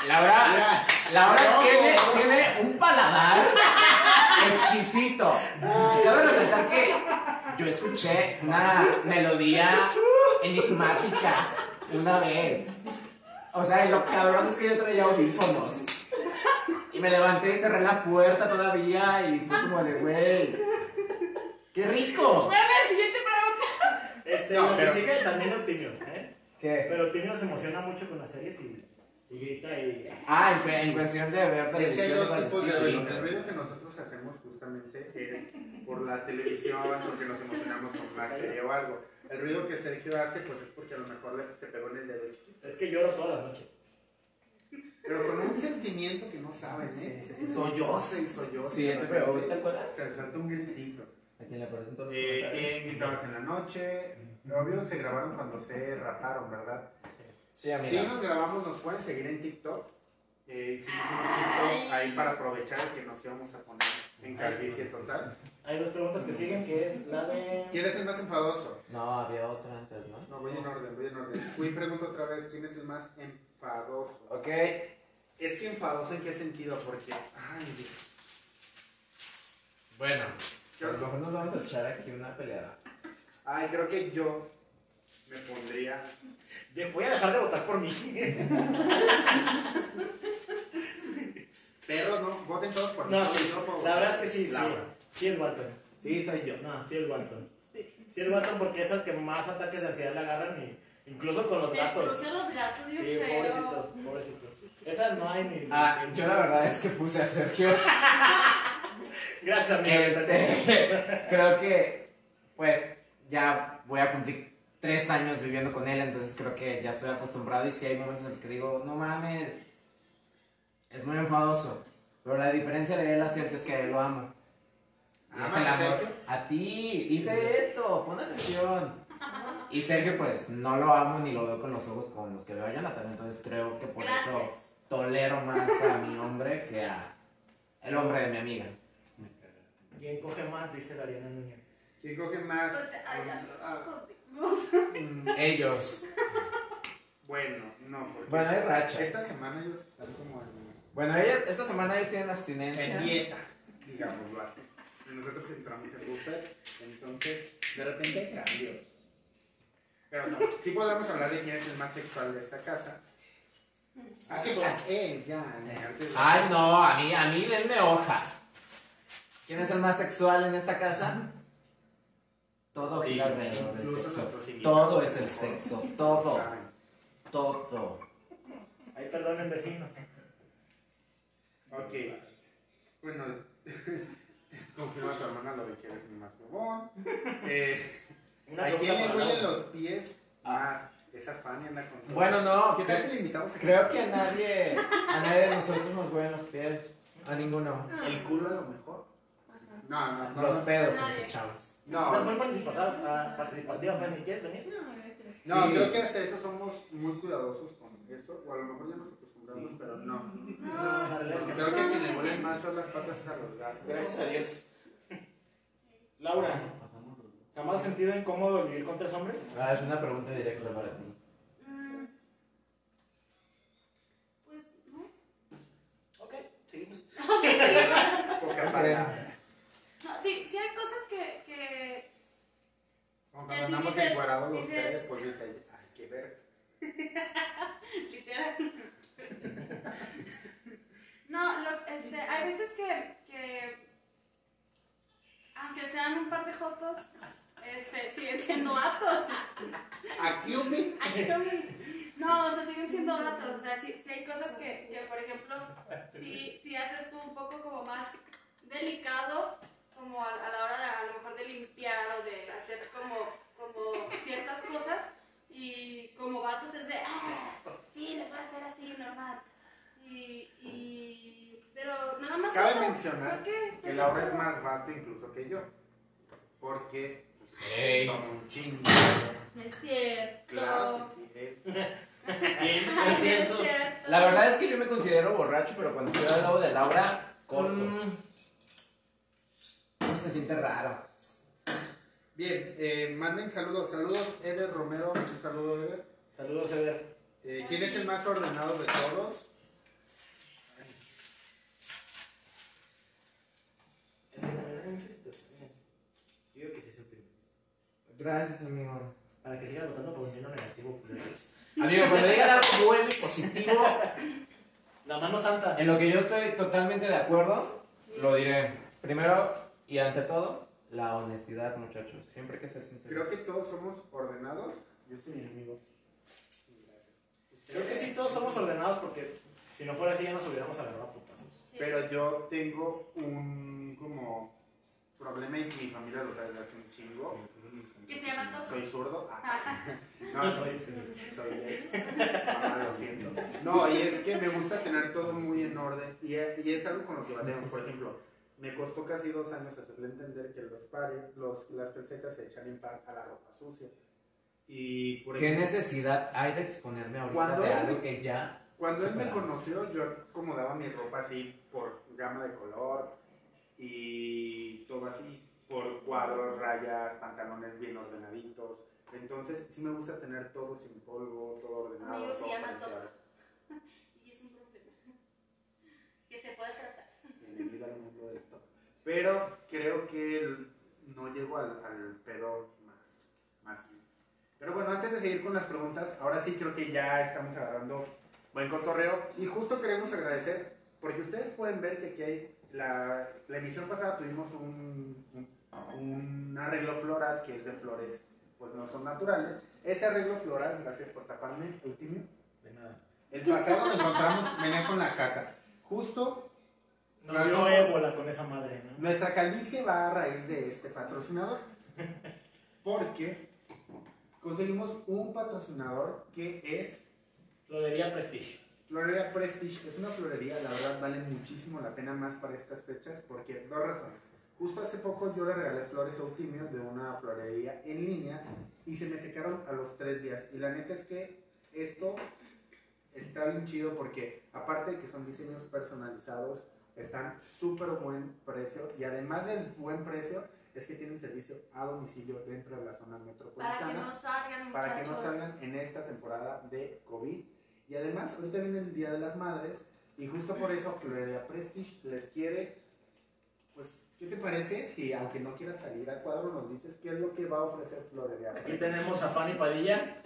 Laura, Laura No. tiene, tiene un paladar exquisito. Cabe resaltar que yo escuché una melodía enigmática una vez. O sea, lo cabrón es que yo traía audífonos. Y me levanté y cerré la puerta todavía y fue como de, güey, ¡qué rico! Bueno, siguiente pregunta. este, No, lo que pero- sigue también Opinio, ¿eh? ¿Qué? Pero Opinio se emociona mucho con las series y, y grita y... Ah, en, cu- en cuestión de ver Es que televisión, tipos de ruido. brinca. El ruido que nosotros hacemos justamente es por la televisión, porque nos emocionamos con una serie o algo. El ruido que Sergio hace, pues es porque a lo mejor le- se pegó en el dedo chiquito. Es que lloro todas las noches. Pero con un sentimiento que no saben, ¿eh? Sí, sí, sí. Solloce y solloce. Siguiente pregunta, ¿te acuerdas? Se salta un gritito. ¿A quién le los Eh? ¿Quién gritabas en la noche? Obvio, se grabaron cuando se raparon, ¿verdad? Sí, amiga. Sí, nos grabamos, nos pueden seguir en TikTok. Eh, hicimos un TikTok ahí para aprovechar que nos íbamos a poner en calvicie total. Hay dos preguntas que siguen, que es la de... ¿Quién es el más enfadoso? No, había otra antes, ¿no? No, voy en orden, voy en orden. Fui pregunto otra vez, ¿quién es el más enfadoso? Ok. Es que enfadoso en qué sentido, porque... Ay, Dios. Bueno, a lo mejor nos vamos a echar aquí una peleada. Ay, creo que yo me pondría... de- Voy a dejar de votar por mí. Perro, no, voten todos por mí. No, sí, por- la verdad es que sí, sí. Laura. Sí es Walton. Sí, soy yo. No, sí es Walton. Sí es Walton porque es el que más ataques de ansiedad le agarran, y, incluso con los gatos. escuchan los gatos Sí, pobrecito, pobrecito. Esas no hay ni... Ah, ni- yo la verdad es que puse a Sergio. <laughs> Gracias, amigo. Este, creo que, pues, ya voy a cumplir tres años viviendo con él, entonces creo que ya estoy acostumbrado y si hay momentos en los que digo, no mames, es muy enfadoso. Pero la diferencia de él a Sergio es que lo amo. Y es ¿Amas el a amor. Sergio? A ti, hice esto, pon atención. Y Sergio, pues, no lo amo ni lo veo con los ojos con los que veo a Jonathan, entonces creo que por eso Gracias. tolero más a mi hombre que a el hombre de mi amiga. ¿Quién coge más? Dice Dariana Núñez. ¿Quién coge más? Pues, Ah, mm, <laughs> Ellos. Bueno, no, porque Bueno, hay rachas. esta semana ellos están como en, Bueno, ellos, esta semana ellos tienen abstinencia. en dieta, digámoslo así. Y nosotros entramos en buffet, entonces de repente hay cambios. Pero no, sí podemos hablar de quién es el más sexual de esta casa. Ah, que él, ya. Ay, no, a mí, a mí denme hoja. ¿Quién es el más sexual en esta casa? Todo gira alrededor del sexo. Todo es el sexo. Todo. Todo. Ay, perdonen, vecinos. Ok. Bueno, <laughs> confirma a tu hermana lo de que eres mi más. Eh, <laughs> Una ¿A quién le huelen los pies más? Esa Fanny anda con. Bueno, no, ¿Qué tal cre- si le invitamos a creo que a nadie, a nadie de nosotros nos huelen los pies. A ninguno. el culo a lo mejor? No, no, no. Los no. pedos que nos Nadie. echamos. Estás muy No, participativa, ah, participativa, Fanny. ¿Quieres venir? no Sí. creo que hasta eso somos muy cuidadosos con eso. O a lo mejor ya nos acostumbramos, pero no. No, Creo no. que a quien le huelen más son las patas es a los gatos. Gracias a Dios. <laughs> Laura, ¿jamás has sentido incómodo vivir con tres hombres? Ah, es una pregunta directa para ti. Mm, Pues, ¿no? Ok, seguimos. <laughs> Poca palabra. No, sí, sí hay cosas que, que Que cuando si andamos encuadrados los dices- tres, pues dices, ay, qué ver. <laughs> literal. <laughs> No, lo- este, hay veces que, que aunque sean un par de jotos, este, siguen siendo vatos. Aquí un No, o sea, siguen siendo vatos. O sea, sí, sí hay cosas que, que por ejemplo, si, si haces un poco como más delicado, como a, a la hora de a lo mejor de limpiar o de hacer como, como ciertas cosas, y como vatos es de, ah, sí, les voy a hacer así, normal. Y, y, pero nada más Cabe eso, ¿Por ¿por qué? Que Pues Laura es como- más vato incluso que yo. Porque Ey. toma un chingo. Es cierto. Claro que sí. es. <laughs> No Bien, <laughs> es cierto. La verdad es que yo me considero borracho, pero cuando estoy al lado de Laura, Corto. mm, se siente raro. Bien, eh, manden saludos. Saludos, Eder Romero. Un saludo, Eder. Saludos, Eder. Eh, ¿Quién es el más ordenado de todos? Es que también hay muchas situaciones. Yo digo que sí es útil. Gracias, amigo. Para que sigas votando por un lleno negativo. Amigo, cuando digan algo bueno y positivo, La mano santa. en lo que yo estoy totalmente de acuerdo, lo diré. Primero y ante todo, la honestidad, muchachos. Siempre hay que ser sincero. Creo que todos somos ordenados. Yo soy mi enemigo. Creo que sí, todos somos ordenados porque si no fuera así ya nos hubiéramos agarrado a putazos. Sí. Pero yo tengo un como problema y mi familia lo desde hace un chingo. ¿Qué se llama todo? Soy zurdo. Ah. Ah, No, soy, soy. Mamá, lo siento. No, y es que me gusta tener todo muy en orden. Y, y es algo con lo que bateo. Por ejemplo, me costó casi dos años hacerle entender que los pares, los, las calcetas se echan en par a la ropa sucia. Y por ¿Qué ejemplo, necesidad hay de exponerme ahorita Cuando de él algo que ya... Cuando él me conoció, yo acomodaba mi ropa así por gama de color y todo así, por cuadros, rayas, pantalones bien ordenaditos. Entonces, sí me gusta tener todo sin polvo, todo ordenado. Amigo, se todo llama <laughs> balanceado. y es un problema. Que se puede tratar. Bienvenido al mundo de. Pero creo que el- no llego al, al pedo más, más. Pero bueno, antes de seguir con las preguntas, ahora sí creo que ya estamos agarrando buen cotorreo. Y justo queremos agradecer, porque ustedes pueden ver que aquí hay, la, la emisión pasada tuvimos un, un, un arreglo floral que es de flores, pues no son naturales. Ese arreglo floral, gracias por taparme, Eutimio. De nada. El pasado lo encontramos, venía con la casa. Justo Nos dio ébola con esa madre, ¿no? nuestra calvicie va a raíz de este patrocinador. <laughs> Porque conseguimos un patrocinador que es Florería Prestige. Florería Prestige. Es una florería, la verdad vale muchísimo la pena más para estas fechas porque dos razones. Justo hace poco yo le regalé flores a Eutimio de una florería en línea y se me secaron a los tres días. Y la neta es que esto está bien chido porque aparte de que son diseños personalizados, están súper buen precio y además del buen precio es que tienen servicio a domicilio dentro de la zona Para que metropolitana no salgan, para que no salgan en esta temporada de COVID. Y además, ahorita viene el Día de las Madres y justo por eso Florería Prestige les quiere, pues, ¿qué te parece si aunque no quieras salir al cuadro nos dices qué es lo que va a ofrecer Florería Aquí Prestige? tenemos a Fanny Padilla.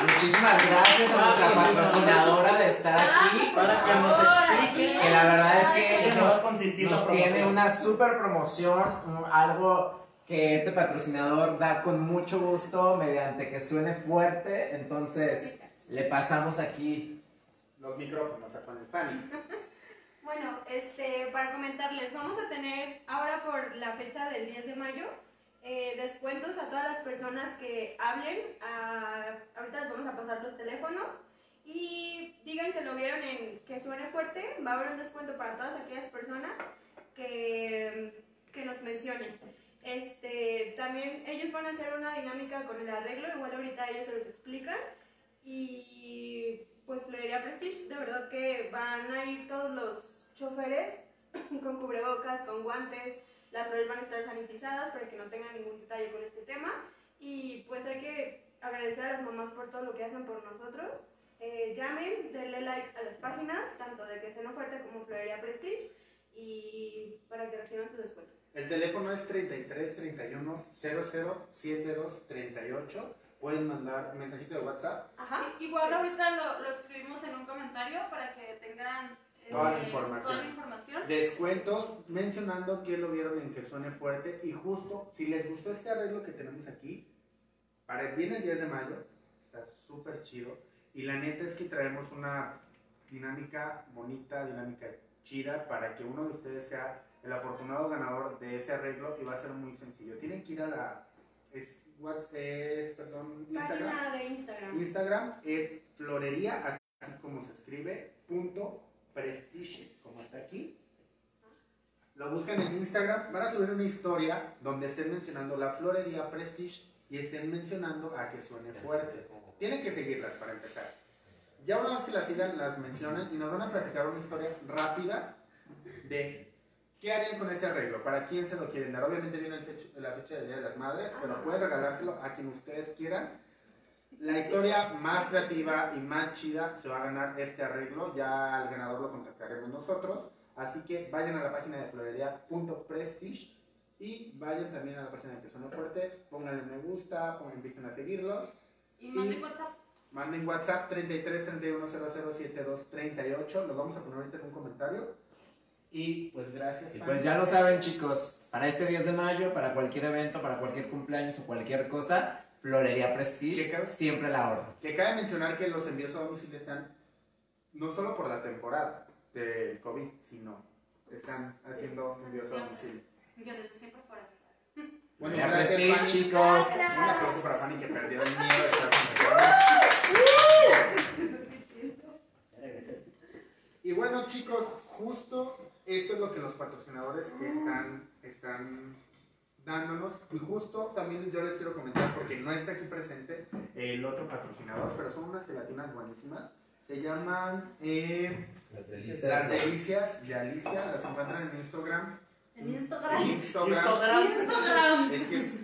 Muchísimas gracias a nuestra patrocinadora de estar aquí. Para que nos explique Que la verdad es que nos, nos tiene una super promoción, algo que este patrocinador da con mucho gusto mediante que suene fuerte. Entonces, le pasamos aquí. Los micrófonos a Juan Fanny. Bueno, este, para comentarles, vamos a tener ahora por la fecha del 10 de mayo eh, descuentos a todas las personas que hablen. a- ahorita les vamos a pasar los teléfonos y digan que lo vieron en que suene fuerte. Va a haber un descuento para todas aquellas personas que, que nos mencionen. Este, también ellos van a hacer una dinámica con el arreglo, igual ahorita ellos se los explican. Y pues Florería Prestige, de verdad que van a ir todos los choferes <clears throat> con cubrebocas, con guantes, las flores van a estar sanitizadas para que no tengan ningún detalle con este tema. Y pues hay que agradecer a las mamás por todo lo que hacen por nosotros. Eh, llamen, denle like a las páginas, tanto de Que Ceno Fuerte como Florería Prestige, y para que reciban su descuento. El teléfono es 33 31 00 72 38. Pueden mandar mensajito de WhatsApp. Ajá. Sí, igual ahorita lo, lo escribimos en un comentario para que tengan Toda la información. toda la información. Descuentos mencionando que lo vieron en que suene fuerte y justo si les gustó este arreglo que tenemos aquí, para viene el 10 de mayo, está súper chido y la neta es que traemos una dinámica bonita, dinámica chida para que uno de ustedes sea el afortunado ganador de ese arreglo y va a ser muy sencillo. Tienen que ir a la es, what's- es, perdón, Instagram. Página de Instagram. Instagram es florería, así como se escribe, punto prestige, como está aquí. Lo buscan en Instagram, van a subir una historia donde estén mencionando la florería Prestige y estén mencionando a que suene fuerte. Tienen que seguirlas para empezar. Ya una vez que las sigan, las mencionan y nos van a platicar una historia rápida de qué harían con ese arreglo, para quién se lo quieren dar. Obviamente viene la fecha del Día de las Madres, pero pueden regalárselo a quien ustedes quieran. La historia más creativa y más chida se va a ganar este arreglo. Ya al ganador lo contactaremos nosotros. Así que vayan a la página de florería.prestige y vayan también a la página de Que Fuerte. Pónganle me gusta, pongan, empiecen a seguirlos. Y manden Y- WhatsApp. Manden WhatsApp 33 31 00 72 38. Los vamos a poner ahorita en un comentario. Y pues gracias. Y pues ya lo saben, chicos. Para este 10 de mayo, para cualquier evento, para cualquier cumpleaños o cualquier cosa, Florería ¿Qué Prestige cabe? siempre la ahorro. Que cabe mencionar que los envíos a domicilio están no solo por la temporada del COVID, sino están haciendo envíos a domicilio. Que desde siempre fuera. Bueno, Florería gracias, Prestige, Fanny. chicos. Un aplauso para Fanny que perdió el miedo de estar con. Y bueno, chicos, justo esto es lo que los patrocinadores están, están dándonos. Y justo también yo les quiero comentar, porque no está aquí presente el otro patrocinador, pero son unas gelatinas buenísimas. Se llaman eh, Las Las Delicias de Alicia. Las encuentran en Instagram. En Instagram. Instagram. Instagram. Instagram. Es que es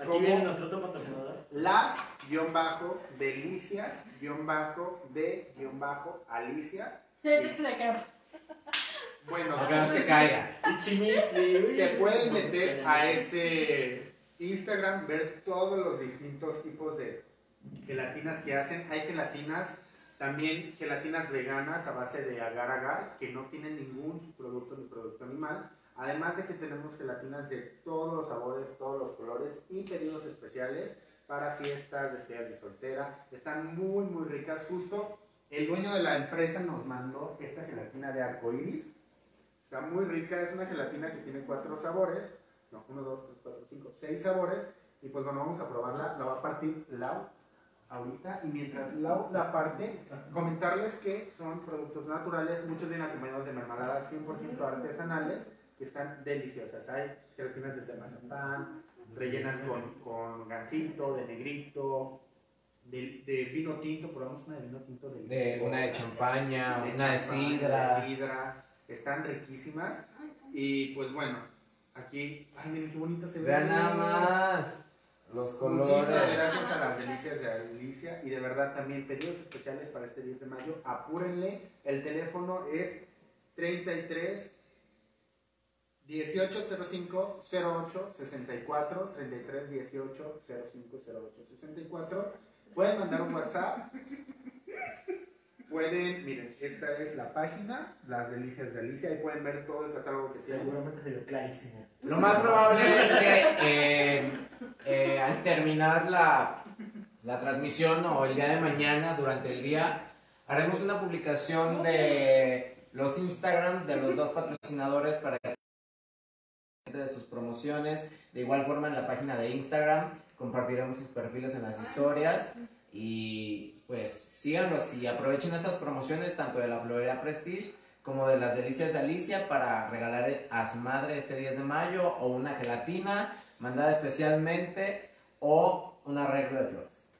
Aquí viene nuestro otro patrocinador. las guion bajo delicias guion bajo de guion bajo Alicia. <laughs> Bueno, No queremos que caiga. Y se pueden meter a ese Instagram, ver todos los distintos tipos de gelatinas que hacen. Hay gelatinas, también gelatinas veganas a base de agar agar, que no tienen ningún producto ni producto animal. Además de que tenemos gelatinas de todos los sabores, todos los colores y pedidos especiales para fiestas, despedidas de soltera. Están muy, muy ricas. Justo el dueño de la empresa nos mandó esta gelatina de arcoiris. Está muy rica, es una gelatina que tiene cuatro sabores. No, uno, dos, tres, cuatro, cinco, seis sabores. Y pues bueno, vamos a probarla. La va a partir Lau ahorita. Y mientras Lau la parte, comentarles que son productos naturales. Muchos vienen acompañados de mermeladas 100% artesanales que están deliciosas. Hay gelatinas desde mazapán, rellenas con, con gansito, de negrito, de, de vino tinto. Probamos una de vino tinto De deliciosa. una de champaña, De una de champán, sidra. de sidra. Están riquísimas. Y pues bueno, aquí, ay, miren qué bonita se ve. Vean nada más los Muchísimas colores. gracias a las delicias de Alicia y de verdad también pedidos especiales para este 10 de mayo. Apúrenle, el teléfono es 33 1805 08 64 33 18 05 08 64. Pueden mandar un WhatsApp. Pueden, miren, esta es la página, las delicias de Alicia, y pueden ver todo el catálogo que tienen. Seguramente se vio clarísimo. Lo más probable es que eh, eh, al terminar la, la transmisión o el día de mañana, durante el día, haremos una publicación de los Instagram de los dos patrocinadores para que de sus promociones. De igual forma en la página de Instagram compartiremos sus perfiles en las historias y pues síganlos y aprovechen estas promociones tanto de la Florería Prestige como de las delicias de Alicia para regalar a su madre este 10 de mayo o una gelatina mandada especialmente o un arreglo de flores.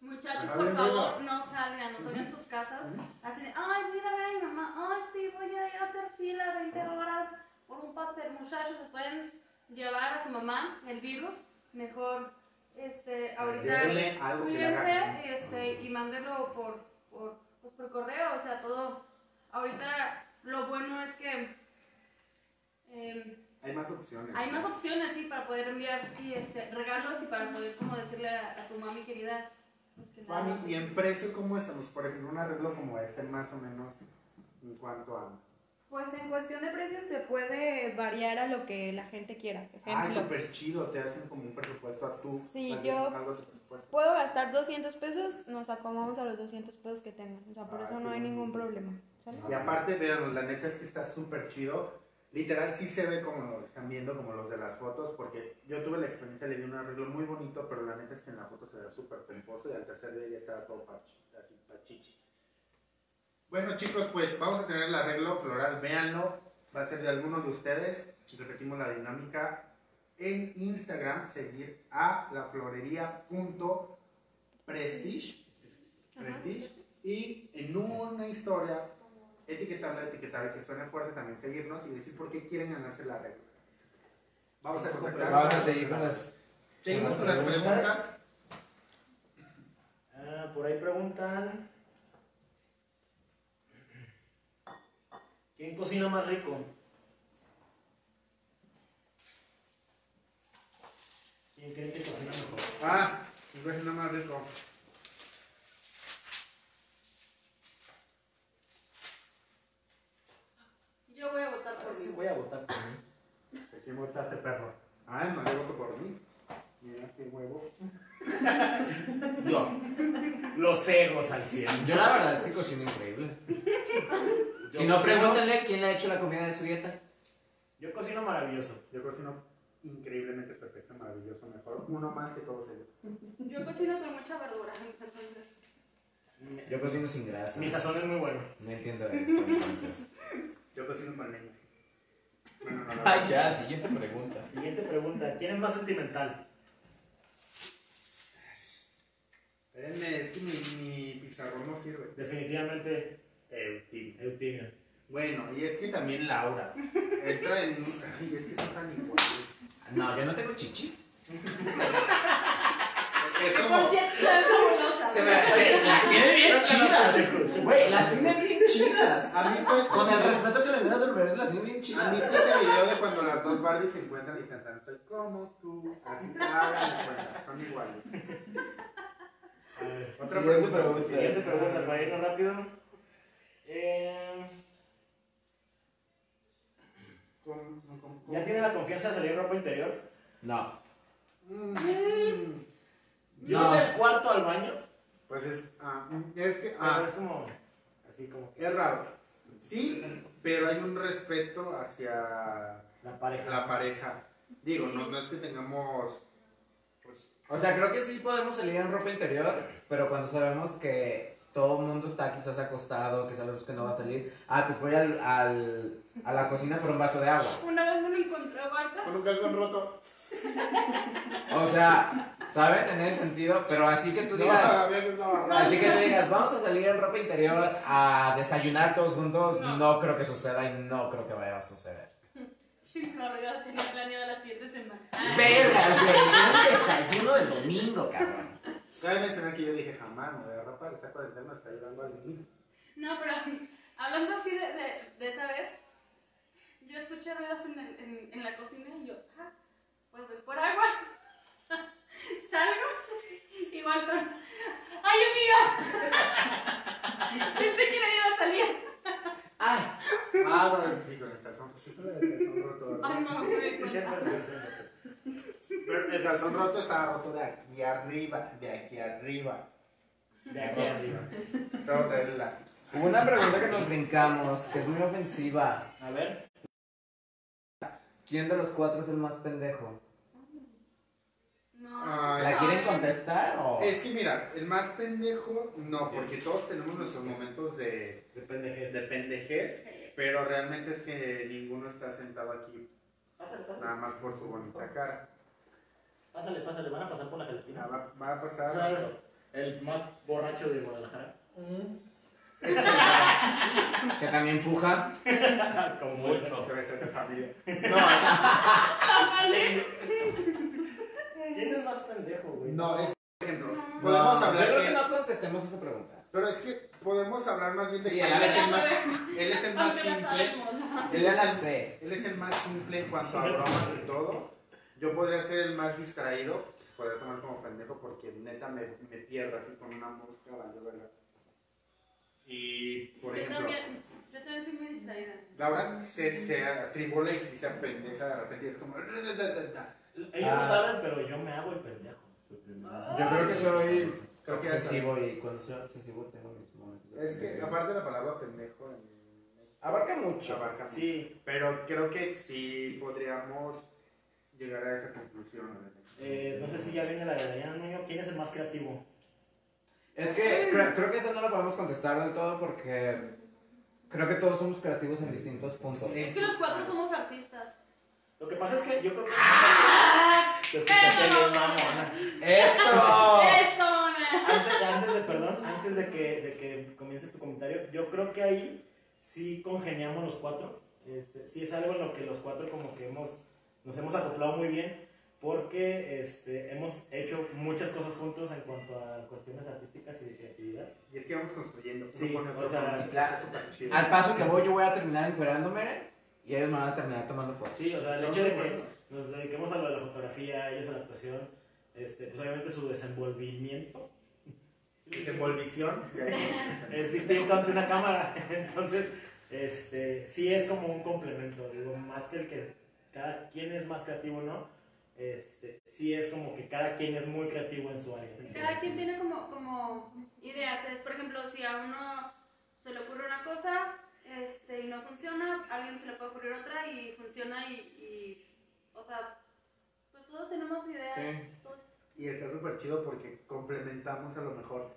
Muchachos, Ajá, por bien, favor, bien. no salgan, no salgan sus casas. Así de, ay, mira, a mi mamá, ay, sí, voy a ir a hacer fila 20 horas por un pastel. Muchachos, se pueden llevar a su mamá el virus. Mejor, este, ahorita cuídense este, y mándenlo por, por, pues, por correo. O sea, todo. Ahorita lo bueno es que. em, Hay más opciones. hay más opciones, sí, para poder enviar y, este, regalos y para poder como decirle a, a tu mami querida. Pues que Fanny, y en precio, ¿cómo estamos? Por ejemplo, un arreglo como este, más o menos, ¿en cuánto anda? Pues en cuestión de precios se puede variar a lo que la gente quiera. Ah, Ejemplo, súper chido, te hacen como un presupuesto a tú. Sí, yo- Algo puedo gastar 200 pesos, nos acomodamos a los 200 pesos que tengan. O sea, por Ah, eso no hay ningún problema. ¿sale? Y aparte, vean, la neta es que está súper chido. Literal, sí se ve como lo están viendo, como los de las fotos, porque yo tuve la experiencia, le di un arreglo muy bonito, pero la neta es que en la foto se ve súper pomposo y al tercer día ya estaba todo pachi, así, pachichi. Bueno, chicos, pues vamos a tener el arreglo floral, véanlo, va a ser de algunos de ustedes. Si repetimos la dinámica, en Instagram seguir a la florería.prestige prestige y en una historia etiquetarla, etiquetar que suene fuerte, también seguirnos y decir por qué quieren ganarse la regla. Vamos a contactar. Vamos a seguir con las. Seguimos con las preguntas. Ah, por ahí preguntan. ¿Quién cocina más rico? ¿Quién cree que cocina mejor? Ah, un cocina más rico. Yo voy a votar por Sí, mí. voy a votar por mí. ¿De quién votaste, perro? Ah, no, yo voto por mí. Mira qué huevo. Yo. Los egos al 100. Yo la verdad es que cocino increíble. <laughs> Si no, pregúntenle quién le ha hecho la comida de su dieta. Yo cocino maravilloso. Yo cocino increíblemente perfecto, maravilloso, mejor. Uno más que todos ellos. Yo cocino con mucha verdura, entonces. Yo cocino sin grasa. mi sazón es muy bueno. No entiendo esto, entonces. Yo cocino con leña. Bueno, no, no, Ay, ya, siguiente pregunta. Siguiente pregunta. ¿Quién es más sentimental? Espérenme, es que mi, mi pizarrón no sirve. Definitivamente Eutimio. Eutimio. Bueno, y es que también Laura. Entra en. Ay, es que son tan iguales. No, yo no tengo chichis. Es como. por cierto. Se me, se, las tiene bien chidas. Güey, las tiene bien chidas. ¿Han visto este Con el respeto que me das al revés, las tiene bien ¿Han chidas. visto este video de cuando las dos Barbies se encuentran y cantan Soy como tú? Así hagan cuenta, son iguales. A ver, Otra pregunta. Siguiente pregunta, para irnos rápido. Eh, Con- con- con- ¿Ya tiene la confianza de salir ropa interior? No. Mm, Yo No. del cuarto al baño. Pues es. ah, es que. Ah, es como. Así como que es raro. Sí, pero hay un respeto hacia la pareja. la pareja. Digo, no, no es que tengamos. Pues, O sea, creo que sí podemos salir en ropa interior, pero cuando sabemos que todo el mundo está quizás acostado, que sabemos que no va a salir, ah, pues voy al, al- a la cocina por un vaso de agua. Una vez me lo encontré, Marta. con un calzón roto. <laughs> O sea, ¿saben? En ese sentido, pero así que tú digas, No, no, así que tú digas, vamos a salir en ropa interior a desayunar todos juntos, No. no creo que suceda y no creo que vaya a suceder. <laughs> Sí, no, tenía planeada la siguiente semana. Vergas, güey, un desayuno de domingo, cabrón. Cabe mencionar que yo dije jamás, me voy a rapar, esta cuarentena está ayudando al niño. No, pero <laughs> hablando así de, de, de esa vez, yo escuché ruidos en, el- en, en la cocina y yo, ah, pues voy por agua. <laughs> Salgo, igual con, ¡ay, amiga! <laughs> Pensé que no iba a salir. Ah, Ah, bueno, sí, con el calzón. Sí, con el calzón roto. ¿verdad? Ay, no, me di cuenta. Pero el calzón roto estaba roto de aquí arriba, de aquí arriba. de aquí arriba. Hubo una pregunta que nos brincamos, que es muy ofensiva. A ver. ¿Quién de los cuatro es el más pendejo? No. Ay, ¿La quieren contestar o...? Es que mira, el más pendejo, no, porque todos tenemos nuestros momentos de, de qué de pendejez, pero realmente es que ninguno está sentado aquí nada más por su bonita cara. Pásale, pásale. Van a pasar por la Ah, gelatina. Va, va a pasar. Claro, El más borracho de Guadalajara. Que también puja. <laughs> Como mucho. Debe ser de familia. No, <laughs> ¿Quién es más pendejo, güey? no, es por ejemplo, No. podemos No, hablar yo creo que- que no contestemos esa pregunta. Pero es que podemos hablar más bien de Sí, que él la es el más, él es el más simple. sé. Él es el más simple en cuanto a bromas y todo. Yo podría ser el más distraído, que se podría tomar como pendejo porque neta me, me pierdo así con una mosca, vale, ¿verdad? Y, por Yo ejemplo, también, yo también soy muy distraída. Laura se, se atribula y se pendeja de repente y es como... Ellos Ah. no saben, pero yo me hago el pendejo. Yo creo que soy Creo que obsesivo y cuando soy obsesivo tengo mis momentos. Es que aparte de la palabra pendejo en- Abarca mucho. abarca mucho. Sí, Pero creo que sí podríamos llegar a esa conclusión. eh, no sé si ya viene la de Dayana Nuño. ¿Quién es el más creativo? Es que creo, creo que eso no lo podemos contestar del todo porque creo que todos somos creativos en distintos puntos. Sí. Es que los cuatro somos artistas. Lo que pasa es que yo creo que. ¡Ah! Te escuchaste bien, mamona. ¡Eso! Antes, antes de, perdón, antes de que, de que comiences tu comentario, yo creo que ahí sí congeniamos los cuatro. Este, sí es algo en lo que los cuatro como que hemos, nos hemos acoplado muy bien porque este, hemos hecho muchas cosas juntos en cuanto a cuestiones artísticas y de creatividad. Y es que vamos construyendo. Sí, o sea, con- sí, claro. es súper chido. Al paso que voy, yo voy a terminar encuerándome y ellos me van a terminar tomando fotos. Sí, o sea, el hecho de que nos dediquemos a lo de la fotografía, ellos a la actuación, este, pues obviamente su desenvolvimiento Desenvolvición. <laughs> es distinto ante una cámara. <laughs> Entonces, este, sí es como un complemento, digo, más que el que cada quien es más creativo o no, este, sí es como que cada quien es muy creativo en su área. Cada quien tiene como, como ideas. Es, por ejemplo, si a uno se le ocurre una cosa este, y no funciona, a alguien se le puede ocurrir otra y funciona y, y o sea, pues todos tenemos ideas. Sí. todos- Y está súper chido porque complementamos a lo mejor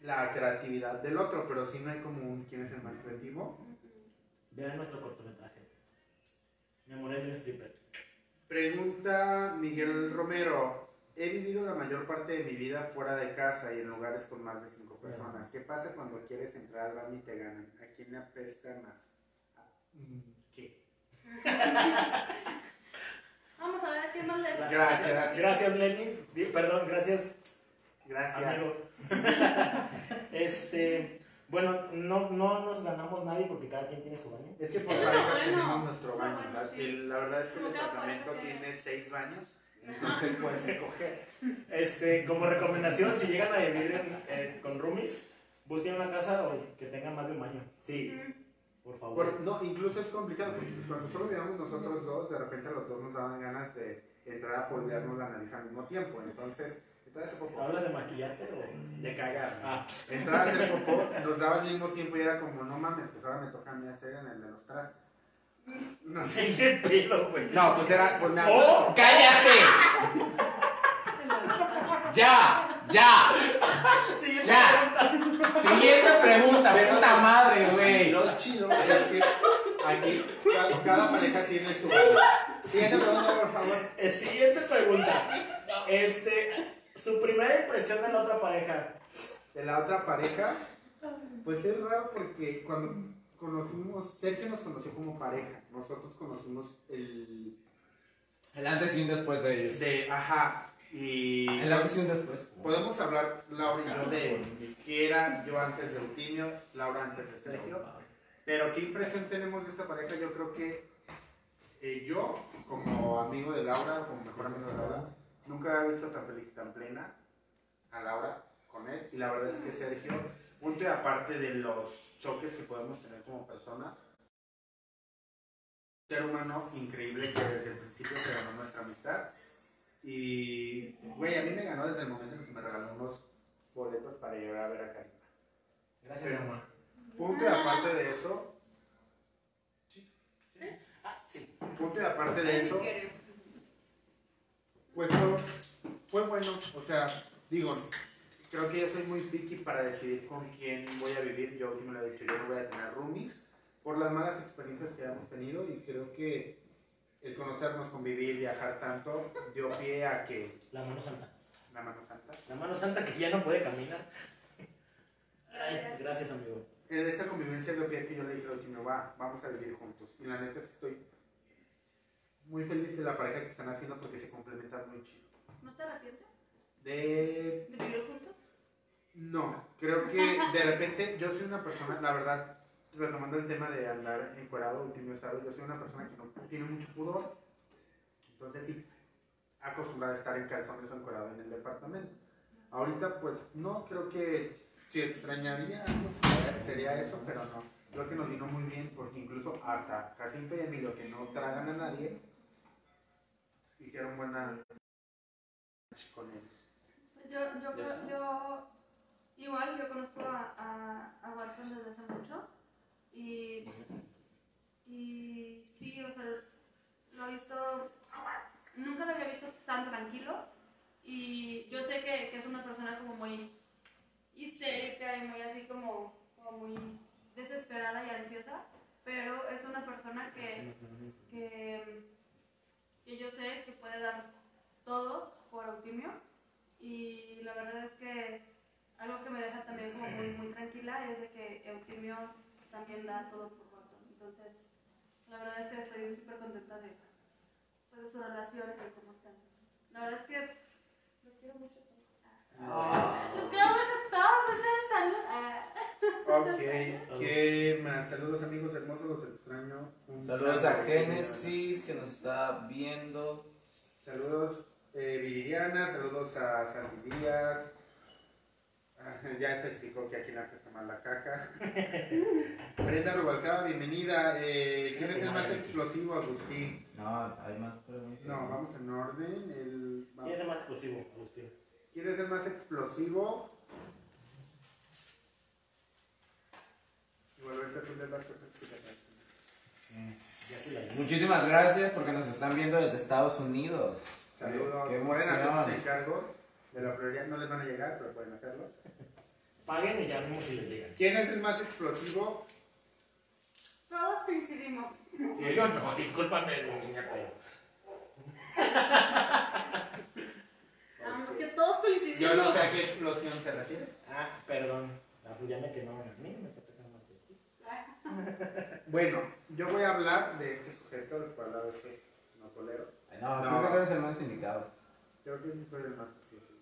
la creatividad del otro, pero sí no hay como un quién es el más creativo. Vean nuestro cortometraje. Me enamoré de un stripper. Pregunta Miguel Romero. He vivido la mayor parte de mi vida fuera de casa y en lugares con más de cinco personas. ¿Qué pasa cuando quieres entrar al baño y te ganan? ¿A quién le apesta más? ¿Qué? Vamos a ver quién más le <laughs> Gracias. Gracias, Lenny. Perdón, gracias, Gracias. amigo. <laughs> este, bueno, no, no nos ganamos nadie porque cada quien tiene su baño. Es que por Eso es parejas bueno. tenemos nuestro es baño. bueno, La, sí. el- la verdad es que el Como cada departamento tiene seis baños, entonces puedes escoger. Este, como recomendación, si llegan a vivir en- eh, con roomies, busquen una casa o que tenga más de un baño, Sí. por favor. Por- no, incluso es complicado porque pues, cuando solo vivíamos nosotros dos, de repente los dos nos daban ganas de entrar a polvearnos la nariz al mismo tiempo. Entonces, ¿Hablas de maquillarte o...? de cagar. Ah, Entrar a hacer popó nos daba al mismo tiempo y era como, no mames, pues ahora me toca a mí hacer en el de los trastes. No sé. sí, qué pedo, güey. No, pues era, pues me ¡Oh! ¡Cállate! ¡Ya! ¡Ya! Siguiente Ya. pregunta. Siguiente pregunta, puta madre, güey. Lo chido es que aquí cada, cada pareja tiene su. Siguiente pregunta, por favor. Eh, Siguiente pregunta. Este, su primera impresión de la otra pareja. De la otra pareja, pues es raro porque cuando conocimos, Sergio nos conoció como pareja, nosotros conocimos el. El antes y un después de ellos. de. Ajá. Y. El antes y un después. Podemos hablar, Laura y yo, de que era yo antes de Eutimio, Laura antes de Sergio. Pero qué impresión tenemos de esta pareja, yo creo que eh, yo, como amigo de Laura, como mejor amigo de Laura, nunca había visto tan feliz, tan plena a Laura con él. Y la verdad es que Sergio, punto y aparte de los choques que podemos tener como persona, ser humano increíble que desde el principio se ganó nuestra amistad. Y, güey, a mí me ganó desde el momento en que me regaló unos boletos para ir a ver a Karina. Gracias, mamá. Punto y aparte de eso, Ah, sí. punto y aparte de eso, pues fue, fue bueno. O sea, digo, creo que yo soy muy picky para decidir con quién voy a vivir. Yo me lo he dicho, yo no voy a tener roomies por las malas experiencias que hemos tenido y creo que el conocernos, convivir, viajar tanto, dio pie a que La mano santa. la mano santa. La mano santa que ya no puede caminar. Ay, gracias, amigo. En esa convivencia dio pie a que yo le dije, si me va, vamos a vivir juntos. Y la neta es que estoy muy feliz de la pareja que están haciendo porque se complementan muy chido. ¿No te arrepientes De de vivir juntos? No, creo que de repente yo soy una persona, la verdad, retomando el tema de andar encuerado, último estado, yo soy una persona que no tiene mucho pudor. Entonces sí, acostumbrada a estar en calzones o encuerado en el departamento. Ahorita pues no, creo que si extrañaría algo sería- eso, pero no. Creo que nos vino muy bien porque incluso hasta Jacinto y Emilio, que no tragan a nadie, hicieron buena con ellos. Pues yo, yo, creo- yo, igual, yo conozco a, a, a Walton desde hace mucho y, y sí, o sea, lo he visto, nunca lo había visto tan tranquilo y yo sé que, que es una persona como muy histérica y muy así como, como muy desesperada y ansiosa, pero es una persona que, que, que yo sé que puede dar todo por Eutimio y la verdad es que algo que me deja también como muy, muy tranquila es de que Eutimio también da todo por Barton. Entonces, la verdad es que estoy súper contenta de, pues, de su relación y de cómo están. La verdad es que los quiero mucho. Ah. Los quiero mucho a todos, muchas salud. Ah. Ok, ¿qué más? Saludos amigos hermosos, los extraño. Un Saludos saludo. a Génesis que nos está viendo. Saludos eh, Viridiana, saludos a Sandy Díaz. Ah, Ya especificó que aquí la está mal la caca. <laughs> Brenda Rubalcaba, bienvenida. Eh, ¿Quién es el más explosivo, Agustín? No, hay más preguntas. No, vamos en orden. El, vamos. ¿Quién es el más explosivo, Agustín? ¿Quién es el más explosivo? Vi. Muchísimas gracias porque nos están viendo desde Estados Unidos. Saludos. Qué Pueden hacer encargos de la florería. No les van a llegar, pero pueden hacerlos. <laughs> Paguen y ya mismo si les llegan. ¿Quién es el más explosivo? Todos coincidimos. Yo no, discúlpame, niña, pero. <laughs> Ah. Yo no sé a qué explosión te refieres. Ah, perdón. Ah, ya me a mí, me toca quemar a ti. Bueno, yo voy a hablar de este sujeto, les voy a de estos notoleros. No, No. creo que eres el más indicado. Creo que soy el más explosivo.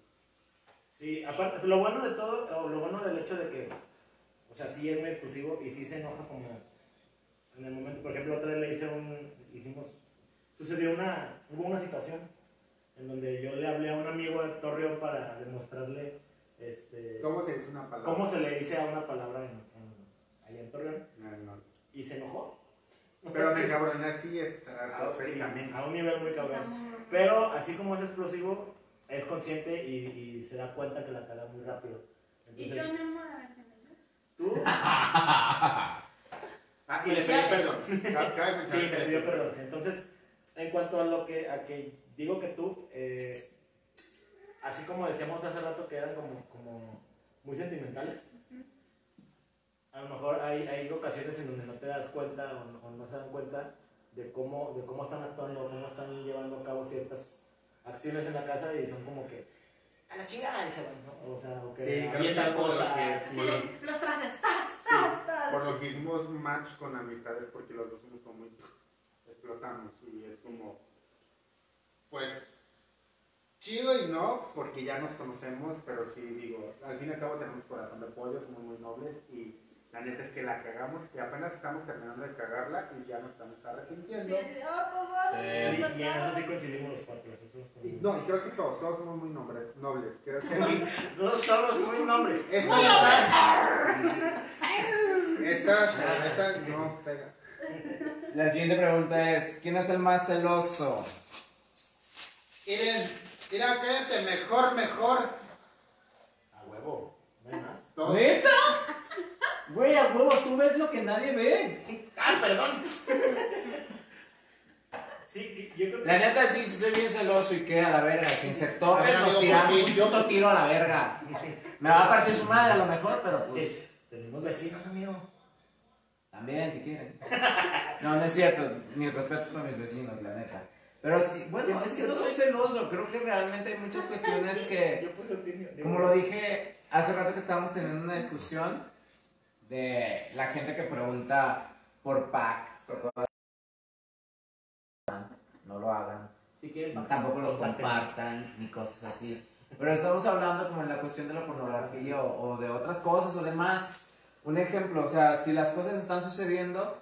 Sí, aparte, lo bueno de todo, o lo bueno del hecho de que, o sea, sí es muy exclusivo y sí se enoja como en el momento, por ejemplo, otra vez le hice un, hicimos, sucedió una, hubo una situación en donde yo le hablé a un amigo de Torreón para demostrarle, este, ¿Cómo se dice una palabra? cómo se le dice a una palabra en, en- allá en Torreón No, no. y se enojó. Pero me cabroné así a, está sí, groséricamente. a un nivel muy cabrón. Pero así como es explosivo, es consciente y, y se da cuenta que la caga muy rápido. Y yo, mi amor, a ver, ¿qué me tú <laughs> Ah, Y le pedí mencionar <laughs> Sí, me le- pidió perdón. Entonces, en cuanto a lo que, a que digo que tú, eh, así como decíamos hace rato que eran como, como muy sentimentales, a lo mejor hay, hay ocasiones en donde no te das cuenta o no, o no se dan cuenta de cómo, de cómo están actuando, cómo están llevando a cabo ciertas acciones en la casa y son como que a la chingada y se van, ¿no? O sea, o que Sí, avientan cosas. que- sí. lo- los trajes. ¡Tas, Sí, por lo que hicimos match con amistades porque los dos somos como muy explotamos y es como pues chido y no porque ya nos conocemos pero sí digo al fin y al cabo tenemos corazón de pollo somos muy nobles y la neta es que la cagamos y apenas estamos terminando de cagarla y ya nos estamos Sí, arrepintiendo así de, oh, por favor, Sí, Sí, y en eso sí coincidimos los cuatro. Eso es como- Y- no y creo que todos todos somos muy nobles nobles creo que <laughs> Todos somos muy nombres. esta esta esta esa no pega La siguiente pregunta es: ¿Quién es el más celoso? Miren, mira, cállate, mejor, mejor. A huevo, no hay más. Todo. ¿Neta? Güey, a huevo, tú ves lo que nadie ve. ¡Ah, perdón! Sí, yo creo que. La neta, sí, sí soy bien celoso y que a la verga. Ver, nos tiramos ¿por un qué? puto tiro a la verga. Me va a partir su madre a lo mejor, pero pues. Tenemos vecinos, amigo. También, si quieren. No, no es cierto. Mis respetos para mis vecinos, la neta. Pero sí, bueno, es que no soy celoso. Creo que realmente hay muchas cuestiones que. Como lo dije hace rato que estábamos teniendo una discusión de la gente que pregunta por cosas. No lo hagan. Si quieren, Tampoco los compartan ni cosas así. Pero estamos hablando como en la cuestión de la pornografía o, o de otras cosas o demás. Un ejemplo, o sea, si las cosas están sucediendo,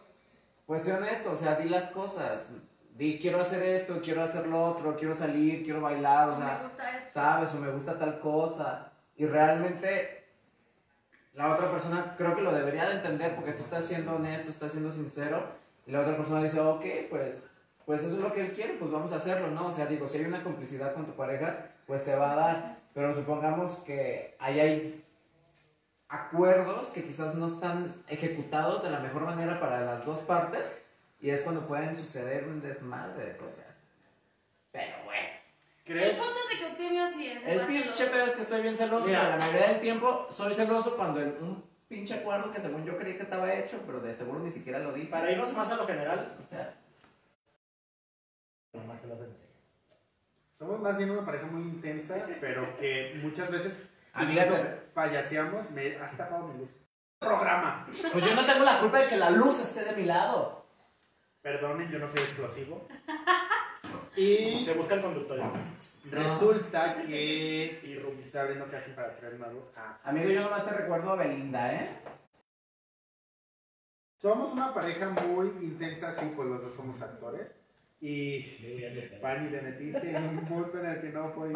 pues sé honesto, o sea, di las cosas. Di, quiero hacer esto, quiero hacer lo otro, quiero salir, quiero bailar, o me sea, sabes, o me gusta tal cosa. Y realmente la otra persona creo que lo debería de entender porque tú estás siendo honesto, estás siendo sincero. Y la otra persona dice, ok, pues, pues eso es lo que él quiere, pues vamos a hacerlo, ¿no? O sea, digo, si hay una complicidad con tu pareja, pues se va a dar. Pero supongamos que ahí hay acuerdos que quizás no están ejecutados de la mejor manera para las dos partes. Y es cuando pueden suceder un desmadre de cosas. Pero bueno. El punto es de que Eutimio sí es El más pinche celoso. pedo es que soy bien celoso, Mira. pero la mayoría del tiempo soy celoso cuando el- un pinche cuadro que según yo creí que estaba hecho, pero de seguro ni siquiera lo dije. Para irnos más a lo general, O sea, lo hacen. Somos más bien una pareja muy intensa, pero que muchas veces Amiga, incluso te- payaseamos. Me has tapado mi luz. Programa. pues yo no tengo la culpa de que la luz esté de mi lado. Perdonen, yo no soy explosivo. <laughs> Y Se buscan conductores. resulta que Y roomies. está abriendo casi para tres nuevos. Ah. Amigo, yo nomás te recuerdo a Belinda, ¿eh? Somos una pareja muy intensa, sí, pues los dos somos actores. Y Fanny te metiste en un punto en el que no fue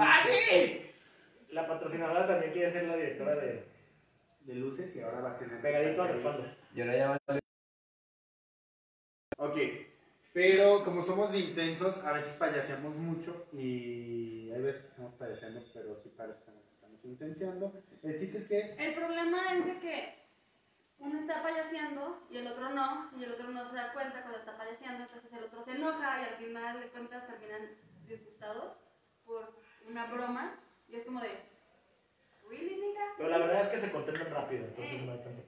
La patrocinadora también quiere ser la directora de de luces y ahora va a tener Pegadito al respaldo. Y ahora ya va pero como somos intensos, a veces payaseamos mucho y hay veces que estamos payaseando, pero sí parece que nos estamos intensiando. El chiste es que El problema es de que uno está payaseando y el otro no, y el otro no se da cuenta cuando está payaseando, entonces el otro se enoja y al final de cuentas terminan disgustados por una broma y es como de, ¿really, nigga? Pero la verdad es que se contentan rápido, entonces no hay tanto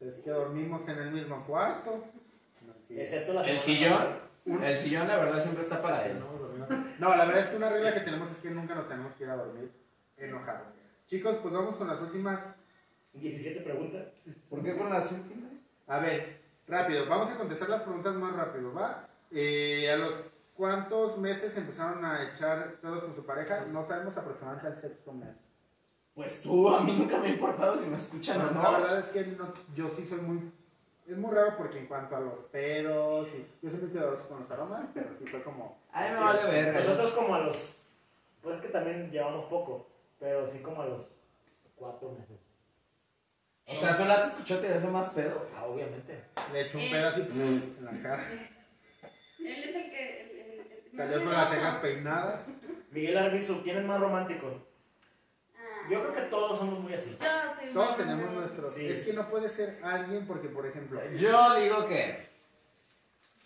es que dormimos en el mismo cuarto. Sí. Excepto la El sillón, pasada. el sillón la verdad siempre está para él. No, la verdad es que una regla que tenemos es que nunca nos tenemos que ir a dormir enojados. Chicos, pues vamos con las últimas 17 preguntas. ¿Por qué con las últimas? A ver, rápido, vamos a contestar las preguntas más rápido, ¿va? Eh, ¿A los cuántos meses empezaron a echar todos con su pareja? No sabemos aproximadamente al sexto mes. Pues tú, a mí nunca me ha importado si me escuchan o No, no. La verdad es que no- yo sí soy muy... Es muy raro porque en cuanto a los pedos, y, yo muy cuidadoso con los aromas, pero sí fue como... A mí me vale verga. Nosotros como a los... Pues es que también llevamos poco, pero sí como a los 4 meses. O sea, tú las escuchó tirarse más pedo. Ah, obviamente. Le eché un Eh. pedo así en la cara. Él es el que... El, el, el- Salió con las cejas peinadas. Miguel Arbizu, ¿quién es más romántico? Ah. Yo creo que todos somos muy así. Yo soy Todos tenemos nuestros... Sí. Es que no puede ser alguien porque, por ejemplo, Yo digo que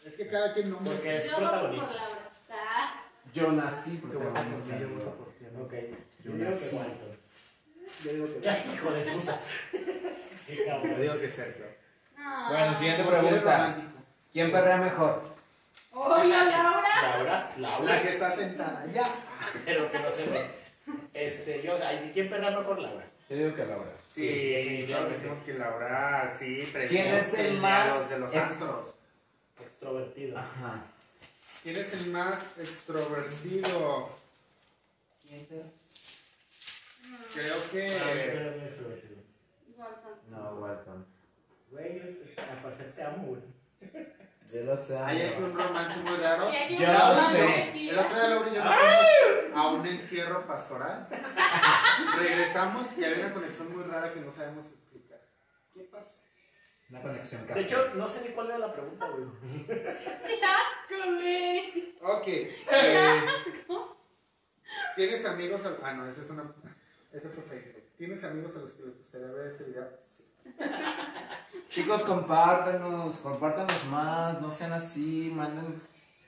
es que cada quien no... Porque es Yo voto por protagonista. Laura. Ah. yo nací protagonista. yo voto por ti, amigo. Ok. Yo digo que nací. Yo digo que... Ya, <laughs> hijo de puta. Qué Yo cabrón. digo que Sergio. Ah. Bueno, siguiente Porque pregunta. ¿Quién perrea mejor? Hola, Laura. Laura, La Laura. que está sentada allá. <laughs> Pero que no se ve. Este, yo, ahí sí, ¿quién perra mejor Laura? Yo digo que Laura. Sí, Sí, decimos que Laura, sí, ¿Quién es el más de los ex- astros? Extrovertido. Ajá. ¿Quién es el más extrovertido? Creo que... No, Walton. Güey, yo al parecer te amo, güey. Yo lo sé. Hay aquí un romance muy raro. Sí, Yo lo sé. El otro día Laura y yo nos fuimos a un encierro pastoral. <laughs> Regresamos y había una conexión muy rara que no sabemos explicar. ¿Qué pasa? Una conexión De hecho, no sé ni cuál era la pregunta, güey. ¡Qué asco, güey! Ok. eh, ¿Tienes amigos? a- Ah, no, esa es una. Esa fue Facebook. ¿Tienes amigos a los que les gustaría ver este video? Sí. <laughs> Chicos, compártanos, compártanos más, no sean así, manden,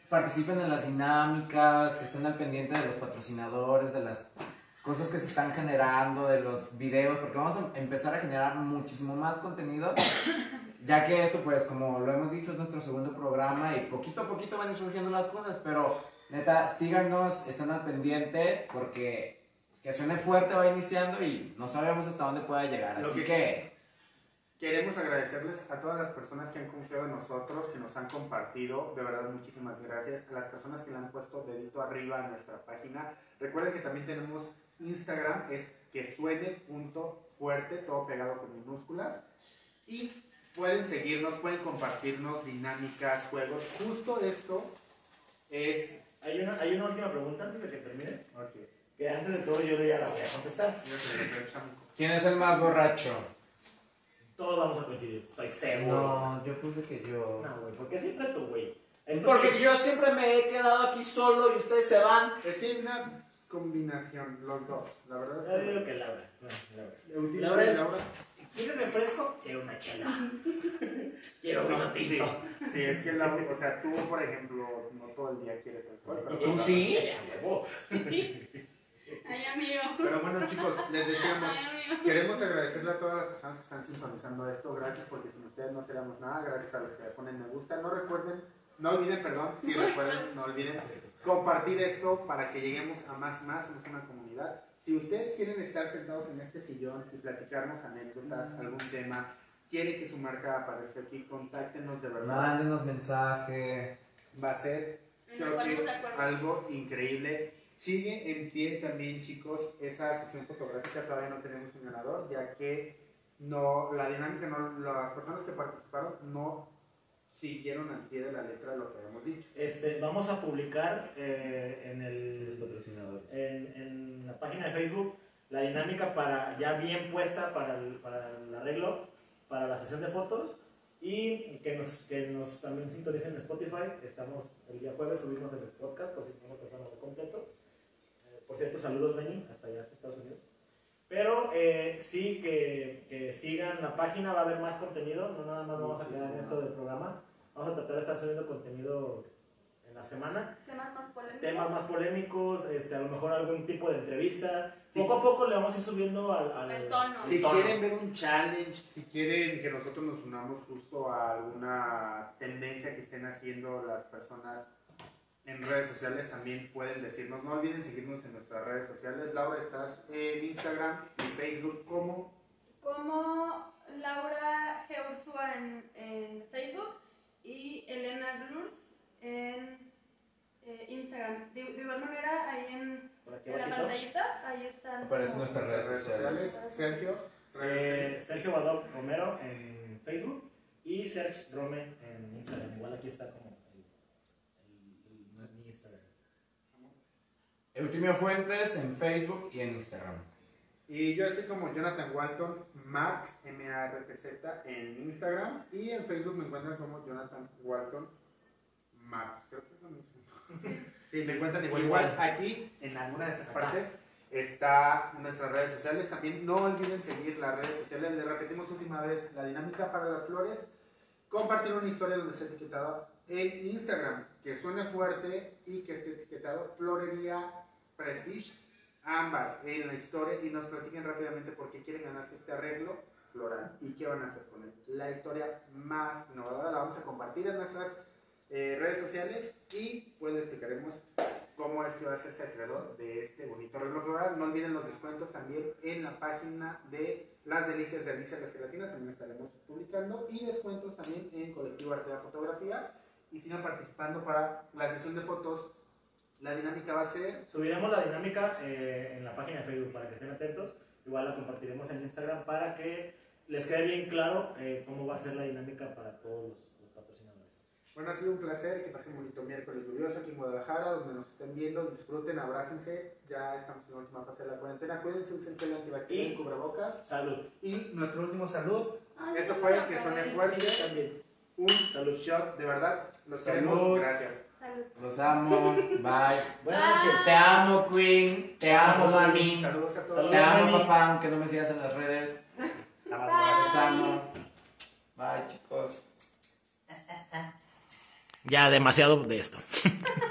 participen en las dinámicas, estén al pendiente de los patrocinadores, de las cosas que se están generando, de los videos, porque vamos a empezar a generar muchísimo más contenido, <coughs> ya que esto, pues, como lo hemos dicho, es nuestro segundo programa y poquito a poquito van a ir surgiendo las cosas, pero neta, síganos, estén al pendiente, porque que suene fuerte va iniciando y no sabemos hasta dónde pueda llegar, así que- que... Queremos agradecerles a todas las personas que han confiado en nosotros, que nos han compartido. De verdad, muchísimas gracias. A las personas que le han puesto dedito arriba a nuestra página. Recuerden que también tenemos Instagram, es que suene punto fuerte, todo pegado con minúsculas. Y pueden seguirnos, pueden compartirnos dinámicas, juegos. Justo esto es. Hay una, hay una última pregunta antes de que termine. Ok, Que antes de todo yo ya la voy a contestar. ¿Quién es el más borracho? Todos vamos a coincidir, estoy seguro. No, yo puse que yo. No, güey, ¿por qué siempre tú, güey? Porque sí- yo siempre me he quedado aquí solo y ustedes se van. Es que hay una combinación, los dos. La verdad Yo es digo que. que Laura. No, Laura. Laura es- Laura. ¿Quieres refresco? Quiero una chela. <laughs> Quiero un Sí, tinto. sí, es que la, o sea, tú, por ejemplo, no todo el día quieres alcohol, pero ¿Tú sí? Huevo. <laughs> Ay, amigo. Pero bueno, chicos, les decíamos, Ay, queremos agradecerle a todas las personas que están sintonizando esto. Gracias porque sin ustedes no seríamos nada. Gracias a los que le ponen me gusta. No recuerden, no olviden, perdón, si recuerden, no olviden compartir esto para que lleguemos a más y más. Somos una comunidad. Si ustedes quieren estar sentados en este sillón y platicarnos anécdotas, algún tema, quieren que su marca aparezca aquí, contáctenos de verdad. Mándenos mensaje. Va a ser creo que algo increíble. Sigue en pie también, chicos, esa sesión fotográfica todavía no tenemos un ganador, ya que no, la dinámica, no, las personas que participaron no siguieron al pie de la letra lo que habíamos dicho. Este, vamos a publicar eh, en, el, en, en la página de Facebook la dinámica para ya bien puesta para el, para el arreglo, para la sesión de fotos y que nos, que nos también sintonicen en Spotify. Estamos el día jueves, subimos el podcast por si no lo pasaron de completo. Por cierto, saludos Benny, hasta allá, hasta Estados Unidos. Pero eh, sí que, que sigan la página, va a haber más contenido, no nada más vamos a quedar en esto del programa. Vamos a tratar de estar subiendo contenido en la semana Temas más polémicos. temas más polémicos, este, a lo mejor algún tipo de entrevista. Sí. Poco a poco le vamos a ir subiendo al, al- El tono. Si tono. quieren ver un challenge, si quieren que nosotros nos unamos justo a alguna tendencia que estén haciendo las personas en redes sociales, también pueden decirnos. No olviden seguirnos en nuestras redes sociales. Laura, estás en Instagram y Facebook como Como Laura G. Ursúa en, en Facebook y Elena Glurs en eh, Instagram. De, de igual manera, ahí en, la pantallita, ahí están. Aparecen nuestras redes sociales. Sergio, Eh, Sergio Badop Romero en Facebook y Sergio Rome en Instagram. Igual aquí está como el, el- el- mi Instagram. Eutimio Fuentes en Facebook y en Instagram. Y yo estoy como Jonathan Walton, Max, M-A-R-T-Z, en Instagram. Y en Facebook me encuentran como Jonathan Walton, Max. Creo que es lo mismo. Sí, <laughs> me encuentran igual. Igual aquí, en alguna de estas Acá. partes, está nuestras redes sociales. También no olviden seguir las redes sociales. Les repetimos última vez la dinámica para las flores. Compartir una historia donde esté etiquetado en Instagram, que suene fuerte y que esté etiquetado Florería Prestige ambas en la historia y nos platiquen rápidamente por qué quieren ganarse este arreglo floral y qué van a hacer con él. La historia más innovadora la vamos a compartir en nuestras eh, redes sociales y pues les explicaremos cómo es que va a hacerse acreedor de este bonito arreglo floral. No olviden los descuentos también en la página de Las Delicias de Alicia Las Gelatinas, también estaremos publicando y descuentos también en Colectivo Artea Fotografía y sigan participando para la sesión de fotos. La dinámica va a ser Subiremos la dinámica eh, en la página de Facebook para que estén atentos. Igual la compartiremos en Instagram para que les quede bien claro eh, cómo va a ser la dinámica para todos los, los patrocinadores. Bueno, ha sido un placer, que pasen un bonito miércoles lluvioso aquí en Guadalajara, donde nos estén viendo, disfruten, abrácense, ya estamos en la última fase de la cuarentena, cuídense, usen gel antibacterial Y- cubrebocas. Salud. Y nuestro último salud, Ay, esto fue lo que soné fuerte, También. un shot, de verdad, los Salud. queremos, gracias. Salud. Los amo. Bye. Buenas noches. Te amo, Queen. Te amo, mami. Saludos a todos. Saludos. Te amo, papá, aunque no me sigas en las redes. Los amo. Bye, chicos. Ya demasiado de esto. <laughs>